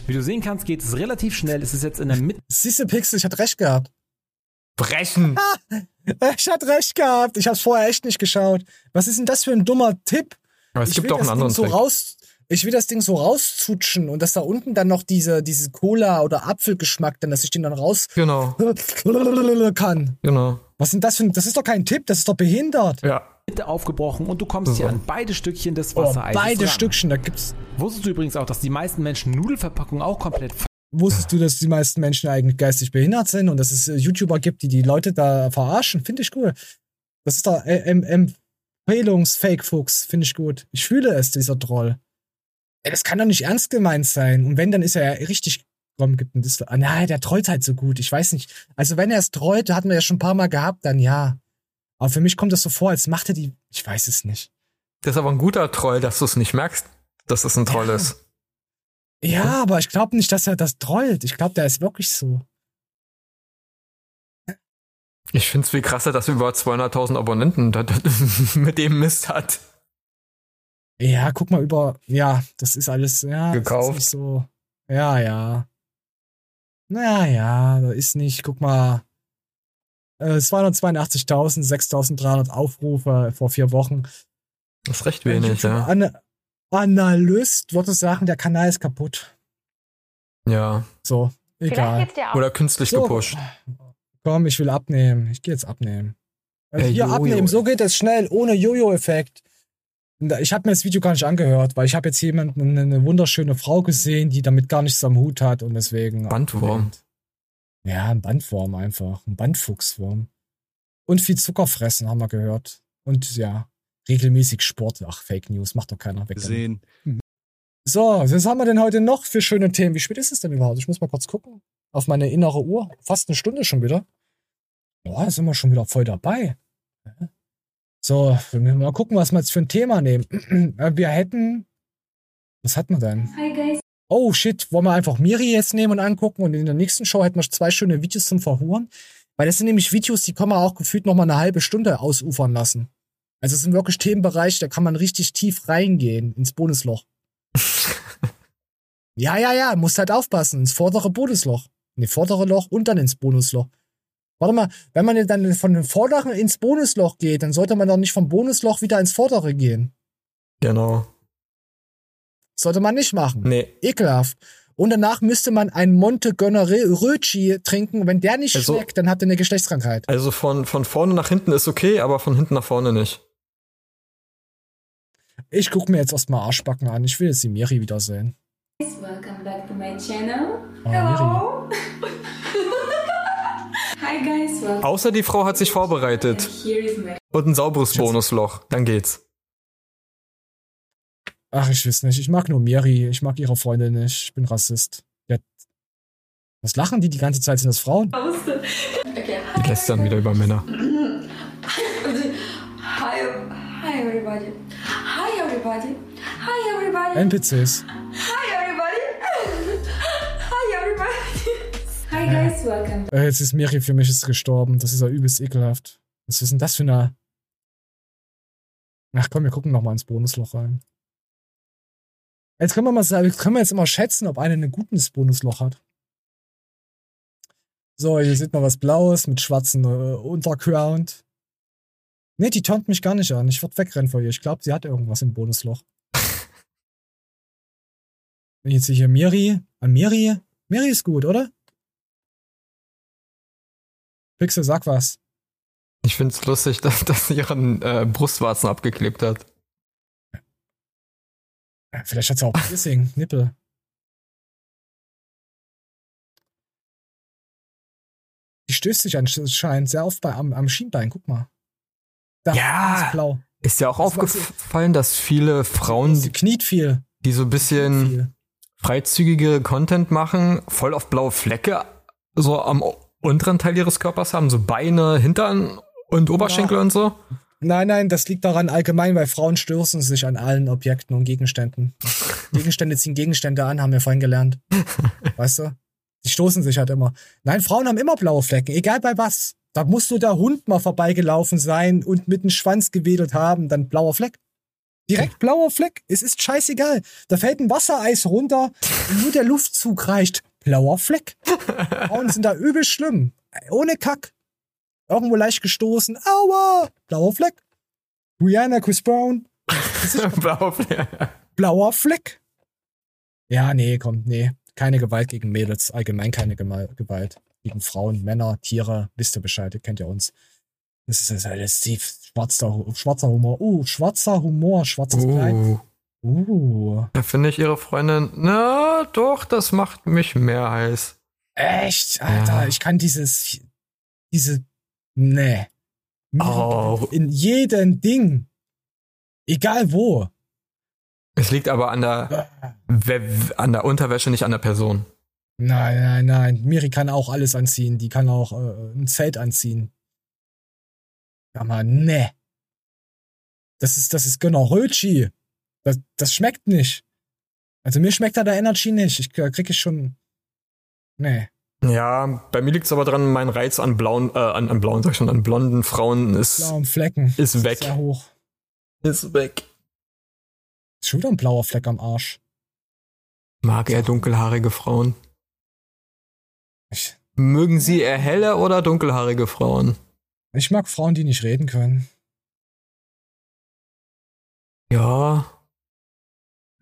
[SPEAKER 20] Wie du sehen kannst, geht es relativ schnell. Es ist jetzt in der Mitte.
[SPEAKER 1] Siehst du, Pixel, ich hatte recht gehabt.
[SPEAKER 3] Brechen!
[SPEAKER 1] Ich hatte recht gehabt. Ich hab's vorher echt nicht geschaut. Was ist denn das für ein dummer Tipp?
[SPEAKER 3] Aber es
[SPEAKER 1] ich
[SPEAKER 3] gibt
[SPEAKER 1] will
[SPEAKER 3] auch einen
[SPEAKER 1] das
[SPEAKER 3] anderen
[SPEAKER 1] Ding so
[SPEAKER 3] Trick.
[SPEAKER 1] raus. Ich will das Ding so rauszutschen und dass da unten dann noch diese, diese Cola- oder Apfelgeschmack, dann, dass ich den dann raus
[SPEAKER 3] Genau, [laughs]
[SPEAKER 1] kann.
[SPEAKER 3] genau.
[SPEAKER 1] Was sind das für ein, das ist doch kein Tipp, das ist doch behindert.
[SPEAKER 3] Ja.
[SPEAKER 20] Mitte aufgebrochen und du kommst hier an beide Stückchen des
[SPEAKER 1] Oh,
[SPEAKER 20] Wassereises
[SPEAKER 1] beide
[SPEAKER 20] ran.
[SPEAKER 1] Stückchen, da gibt's.
[SPEAKER 20] Wusstest du übrigens auch, dass die meisten Menschen Nudelverpackungen auch komplett
[SPEAKER 1] Wusstest du, dass die meisten Menschen eigentlich geistig behindert sind und dass es äh, YouTuber gibt, die die Leute da verarschen? Finde ich cool. Das ist doch äh, em- Empfehlungs-Fake-Fuchs. Finde ich gut. Ich fühle es, dieser Troll. Ey, das kann doch nicht ernst gemeint sein. Und wenn, dann ist er ja richtig. Komm, gibt ein Distel. Ah, nein, der trollt halt so gut. Ich weiß nicht. Also, wenn er es trollt, hatten wir ja schon ein paar Mal gehabt, dann ja. Aber für mich kommt das so vor, als macht er die. Ich weiß es nicht.
[SPEAKER 3] Das ist aber ein guter Troll, dass du es nicht merkst, dass es ein Troll
[SPEAKER 1] Ja.
[SPEAKER 3] ist.
[SPEAKER 1] Ja, aber ich glaube nicht, dass er das trollt. Ich glaube, der ist wirklich so.
[SPEAKER 3] Ich finde es viel krasser, dass er über 200.000 Abonnenten [laughs] mit dem Mist hat.
[SPEAKER 1] Ja, guck mal über. Ja, das ist alles. Ja,
[SPEAKER 3] Gekauft.
[SPEAKER 1] Das ist nicht so. Ja, ja. Naja, da ist nicht. Guck mal. Äh, 282.000, 6.300 Aufrufe vor vier Wochen.
[SPEAKER 3] Das ist recht wenig, ja.
[SPEAKER 1] An Analyst würde sagen, der Kanal ist kaputt.
[SPEAKER 3] Ja.
[SPEAKER 1] So, egal.
[SPEAKER 3] Oder künstlich
[SPEAKER 1] So.
[SPEAKER 3] gepusht.
[SPEAKER 1] Komm, ich will abnehmen. Ich gehe jetzt abnehmen. Also hier
[SPEAKER 3] Jojo.
[SPEAKER 1] abnehmen, so geht es schnell, ohne Jojo-Effekt. Ich habe mir das Video gar nicht angehört, weil ich habe jetzt jemanden, eine, eine wunderschöne Frau gesehen, die damit gar nichts am Hut hat und deswegen.
[SPEAKER 3] Bandwurm.
[SPEAKER 1] Ja, ein Bandwurm einfach. Ein Bandfuchswurm. Und viel Zucker fressen, haben wir gehört. Und ja, regelmäßig Sport. Ach, Fake News, macht doch keiner weg. damit.
[SPEAKER 21] Sehen.
[SPEAKER 1] So, was haben wir denn heute noch für schöne Themen? Wie spät ist es denn überhaupt? Ich muss mal kurz gucken. Auf meine innere Uhr. Fast eine Stunde schon wieder. Boah, da sind wir schon wieder voll dabei. So, wir müssen mal gucken, was wir jetzt für ein Thema nehmen. [clears throat] Äh, Wir hätten. Was hat man denn?
[SPEAKER 9] Hi guys.
[SPEAKER 1] Oh shit, wollen wir einfach Miri jetzt nehmen und angucken und in der nächsten Show hätten wir zwei schöne Videos zum Verhuren. Weil das sind nämlich Videos, die kann man auch gefühlt noch mal eine halbe Stunde ausufern lassen. Also es sind wirklich Themenbereiche, da kann man richtig tief reingehen ins Bonusloch. [laughs] ja, ja, ja, musst halt aufpassen, ins vordere Bonusloch. In das vordere Loch und dann ins Bonusloch. Warte mal, wenn man dann von dem vorderen ins Bonusloch geht, dann sollte man doch nicht vom Bonusloch wieder ins vordere gehen.
[SPEAKER 3] Genau.
[SPEAKER 1] Sollte man nicht machen.
[SPEAKER 3] Nee.
[SPEAKER 1] Ekelhaft. Und danach müsste man ein Monte Röci trinken. Wenn der nicht
[SPEAKER 3] Also-
[SPEAKER 1] schmeckt, dann hat er eine Geschlechtskrankheit.
[SPEAKER 3] Also von, von vorne nach hinten ist okay, aber von hinten nach vorne nicht.
[SPEAKER 1] Ich guck mir jetzt erstmal Arschbacken an. Ich will jetzt die Miri wiedersehen.
[SPEAKER 9] Welcome back to my channel.
[SPEAKER 1] Oh,
[SPEAKER 9] Hello. Welcome. [laughs]
[SPEAKER 3] Außer die Frau hat sich vorbereitet. Und ein sauberes Bonusloch. Dann geht's.
[SPEAKER 1] Ach, ich weiß nicht. Ich mag nur Miri. Ich mag ihre Freundin nicht. Ich bin Rassist. Hat- Was lachen die die ganze Zeit? Sind das Frauen?
[SPEAKER 9] Okay.
[SPEAKER 3] Die lästern wieder über Männer.
[SPEAKER 9] Hi, hi everybody. Hi everybody. Hi everybody.
[SPEAKER 1] NPCs.
[SPEAKER 9] Hi guys, welcome.
[SPEAKER 1] Äh, jetzt ist Miri für mich ist gestorben. Das ist ja übelst ekelhaft. Was ist denn das für eine. Ach komm, wir gucken noch mal ins Bonusloch rein. Jetzt können wir mal sagen, können wir jetzt immer schätzen, ob einer ein gutes Bonusloch hat. So, hier sieht man was Blaues mit schwarzen äh, Unterground. Nee, die taunt mich gar nicht an. Ich würde wegrennen vor ihr. Ich glaube, sie hat irgendwas im Bonusloch. [laughs] Wenn ich jetzt hier Miri. An Miri. Miri ist gut, oder? Pixel, sag was.
[SPEAKER 3] Ich find's lustig, [laughs] dass, dass sie ihren äh, Brustwarzen abgeklebt hat.
[SPEAKER 1] Ja, Vielleicht hat sie auch Piercing, [laughs] Nippel. Die stößt sich anscheinend sehr oft bei, am, am Schienbein. Guck mal. Da,
[SPEAKER 3] Ja.
[SPEAKER 1] ist blau.
[SPEAKER 3] Ist ja auch
[SPEAKER 1] Das
[SPEAKER 3] aufgefallen, dass viele Frauen,
[SPEAKER 1] Sie kniet viel.
[SPEAKER 3] die so ein bisschen freizügige Content machen, voll auf blaue Flecke so am unteren Teil ihres Körpers haben, so Beine, Hintern und Oberschenkel und so.
[SPEAKER 1] Nein, nein, das liegt daran allgemein, weil Frauen stürzen sich an allen Objekten und Gegenständen. [laughs] Gegenstände ziehen Gegenstände an, haben wir vorhin gelernt. [laughs] Weißt du? Die stoßen sich halt immer. Nein, Frauen haben immer blaue Flecken, egal bei was. Da muss nur der Hund mal vorbeigelaufen sein und mit dem Schwanz gewedelt haben, dann blauer Fleck. Direkt blauer Fleck. Es ist scheißegal. Da fällt ein Wassereis runter und nur der Luftzug reicht. Blauer Fleck. [laughs] Frauen sind da übel schlimm. Ohne Kack. Irgendwo leicht gestoßen. Aua! Blauer Fleck. Rihanna, Chris Brown. [laughs]
[SPEAKER 3] Blauer Fleck.
[SPEAKER 1] Blauer Fleck. Ja, nee, kommt, nee. Keine Gewalt gegen Mädels. Allgemein keine Gewalt. Gegen Frauen, Männer, Tiere. Wisst ihr Bescheid, ihr kennt ja uns. Das ist alles tief. Schwarzer, schwarzer Humor. Uh, schwarzer Humor, schwarzes Kleid.
[SPEAKER 3] Uh, da finde ich ihre Freundin, na doch, das macht mich mehr heiß.
[SPEAKER 1] Echt, Alter,
[SPEAKER 3] Ja.
[SPEAKER 1] ich kann dieses, diese, nee.
[SPEAKER 3] Oh.
[SPEAKER 1] In jedem Ding. Egal wo.
[SPEAKER 3] Es liegt aber an der, We- an der Unterwäsche, nicht an der Person.
[SPEAKER 1] Nein, nein, nein. Miri kann auch alles anziehen. Die kann auch äh, ein Zelt anziehen. Aber nee. Das ist, das ist genau Rötschi. Das, das schmeckt nicht. Also mir schmeckt da der Energy nicht. Ich da krieg ich schon. Nee.
[SPEAKER 3] Ja, bei mir liegt es aber dran, mein Reiz an blauen, äh, an, an blauen, sag ich schon, an blonden Frauen ist,
[SPEAKER 1] Blauen Flecken.
[SPEAKER 3] ist weg.
[SPEAKER 1] Sehr hoch.
[SPEAKER 3] Ist weg.
[SPEAKER 1] Ist schon wieder ein blauer Fleck am Arsch.
[SPEAKER 3] Mag er dunkelhaarige Frauen?
[SPEAKER 1] Ich,
[SPEAKER 3] Mögen Sie eher helle oder dunkelhaarige Frauen?
[SPEAKER 1] ich mag Frauen, die nicht reden können.
[SPEAKER 3] Ja,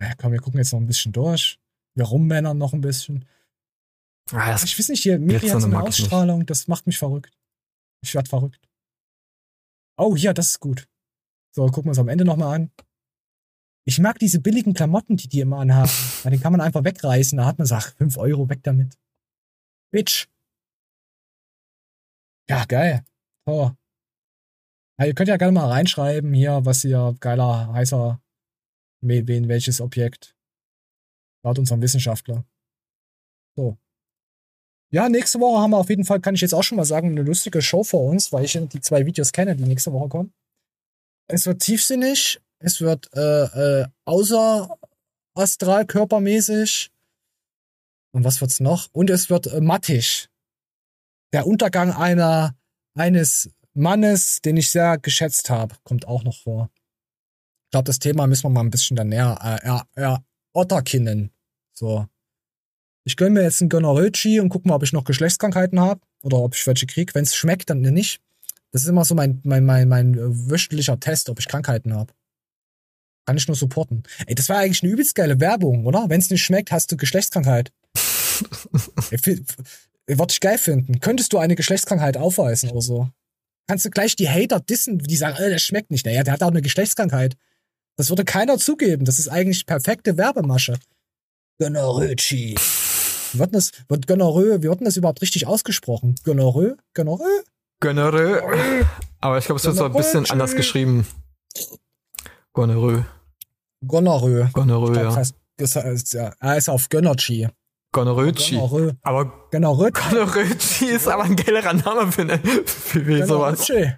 [SPEAKER 1] Ja, komm, wir gucken jetzt noch ein bisschen durch. Wir rummännern noch ein bisschen.
[SPEAKER 3] Ah,
[SPEAKER 1] ich weiß nicht, hier, Miri hat so eine
[SPEAKER 3] nicht.
[SPEAKER 1] Ausstrahlung, das macht mich verrückt. Ich werd verrückt. Oh, hier, das ist gut. So, gucken wir uns am Ende nochmal an. Ich mag diese billigen Klamotten, die die immer anhaben. [laughs] Ja, den kann man einfach wegreißen. Da hat man sagt, 5 Euro weg damit. Bitch. Ja, geil. So. Ja, ihr könnt ja gerne mal reinschreiben hier, was ihr geiler, heißer, wen, welches Objekt. Laut unserem Wissenschaftler. So. Ja, nächste Woche haben wir auf jeden Fall, kann ich jetzt auch schon mal sagen, eine lustige Show vor uns, weil ich die zwei Videos kenne, die nächste Woche kommen. Es wird tiefsinnig, es wird äh, äh, außer astral körpermäßig. Und was wird's noch? Und es wird äh, mattig. Der Untergang einer eines Mannes, den ich sehr geschätzt habe, kommt auch noch vor. Ich glaube, das Thema müssen wir mal ein bisschen dann näher äh, äh, erotterkinnen. So. Ich gönn mir jetzt einen Gonorrhoe-Chi und guck mal, ob ich noch Geschlechtskrankheiten habe oder ob ich welche krieg. Wenn es schmeckt, dann nicht. Das ist immer so mein, mein, mein, mein äh, wöchentlicher Test, ob ich Krankheiten habe. Kann ich nur supporten. Ey, das war eigentlich eine übelst geile Werbung, oder? Wenn es nicht schmeckt, hast du Geschlechtskrankheit. [laughs] Fi- Würde ich geil finden. Könntest du eine Geschlechtskrankheit aufweisen oder so? Kannst du gleich die Hater dissen, die sagen, äh, das schmeckt nicht. Naja, der hat auch eine Geschlechtskrankheit. Das würde keiner zugeben. Das ist eigentlich perfekte Werbemasche. Gonorrhoe-Chi. Wie wird das, wird Gonorrhoe, wie wird denn das überhaupt richtig ausgesprochen? Gonorrhoe? Gonorrhoe?
[SPEAKER 3] Gonorrhoe. Aber ich glaube, es wird so ein bisschen
[SPEAKER 1] Gonorrhoe.
[SPEAKER 3] anders geschrieben. Gonorrhoe.
[SPEAKER 1] Gonorrhoe.
[SPEAKER 3] Gonorrhoe,
[SPEAKER 1] Das
[SPEAKER 3] ja.
[SPEAKER 1] heißt, das heißt, ja, er ist auf Gönnerchi.
[SPEAKER 3] Gonorrhoe-Chi.
[SPEAKER 1] Gonorrhoe.
[SPEAKER 3] Aber
[SPEAKER 1] Gonorrhoe.
[SPEAKER 3] Gonorrhoe-Chi ist aber ein geilerer Name für, eine, für sowas.
[SPEAKER 1] Gonorrhoe-Chi.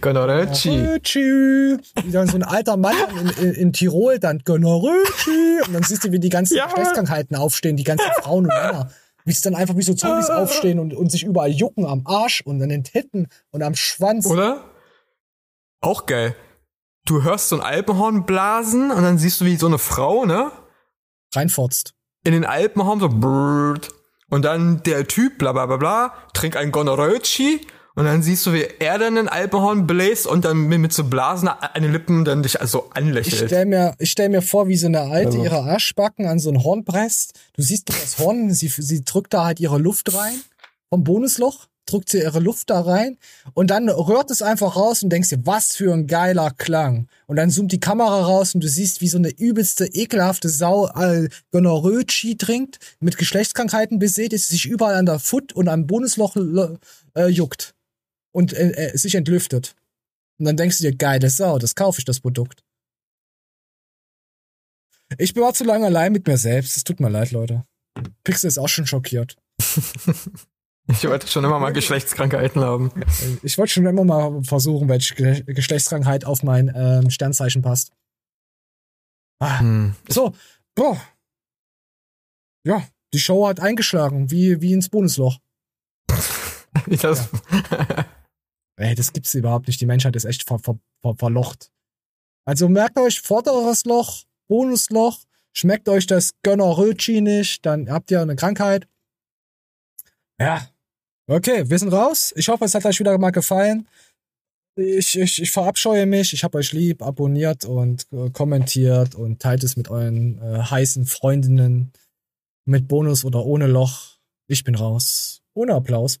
[SPEAKER 3] Gonorrhoe-Chi.
[SPEAKER 1] Wie dann so ein alter Mann in, in, in Tirol dann Gonorrhoe-Chi. Und dann siehst du, wie die ganzen Geschlechtskrankheiten aufstehen, die ganzen Frauen und Männer. Wie sie dann einfach wie so Zombies aufstehen und, und sich überall jucken am Arsch und an den Titten und am Schwanz.
[SPEAKER 3] Oder? Auch geil. Du hörst so ein Alpenhorn blasen und dann siehst du, wie so eine Frau, ne?
[SPEAKER 1] Reinfurzt.
[SPEAKER 3] In den Alpenhorn so brrrt. Und dann der Typ, bla bla bla bla, trinkt ein Gonorrhoe-Chi und dann siehst du, wie er dann ein Alpenhorn bläst und dann mit, so Blasen an den Lippen dann dich also
[SPEAKER 1] Ich
[SPEAKER 3] anlächelt.
[SPEAKER 1] stell mir, ich stell mir vor, wie so eine Alte
[SPEAKER 3] Also.
[SPEAKER 1] ihre Arschbacken an so ein Horn presst. Du siehst das Horn, sie, sie drückt da halt ihre Luft rein vom Bonusloch, drückt sie ihre Luft da rein und dann rührt es einfach raus und denkst dir, was für ein geiler Klang. Und dann zoomt die Kamera raus und du siehst, wie so eine übelste, ekelhafte Sau äh, Gonorrhoe-Chi trinkt, mit Geschlechtskrankheiten besät ist, sich überall an der Foot und am Bonusloch äh, juckt und äh, äh, sich entlüftet. Und dann denkst du dir, geile Sau, das kaufe ich, das Produkt. Ich war zu lange allein mit mir selbst. Es tut mir leid, Leute. Pixel ist auch schon schockiert. [laughs]
[SPEAKER 3] Ich wollte schon immer mal Geschlechtskrankheiten haben.
[SPEAKER 1] Ich wollte schon immer mal versuchen, welche Ge- Geschlechtskrankheit auf mein ähm, Sternzeichen passt. Ah.
[SPEAKER 3] Hm.
[SPEAKER 1] So, boah. Ja, die Show hat eingeschlagen, wie, wie ins Bonusloch. [laughs]
[SPEAKER 3] Wie das?
[SPEAKER 1] Ey, das gibt's überhaupt nicht. Die Menschheit ist echt ver ver ver verlocht. Also merkt euch, vorderes Loch, Bonusloch, schmeckt euch das Gonorrhoe-Chi nicht, dann habt ihr eine Krankheit. Ja. Okay, wir sind raus. Ich hoffe, es hat euch wieder mal gefallen. Ich, ich, ich verabscheue mich. Ich hab euch lieb. Abonniert und äh, kommentiert und teilt es mit euren äh, heißen Freundinnen. Mit Bonus oder ohne Loch. Ich bin raus. Ohne Applaus.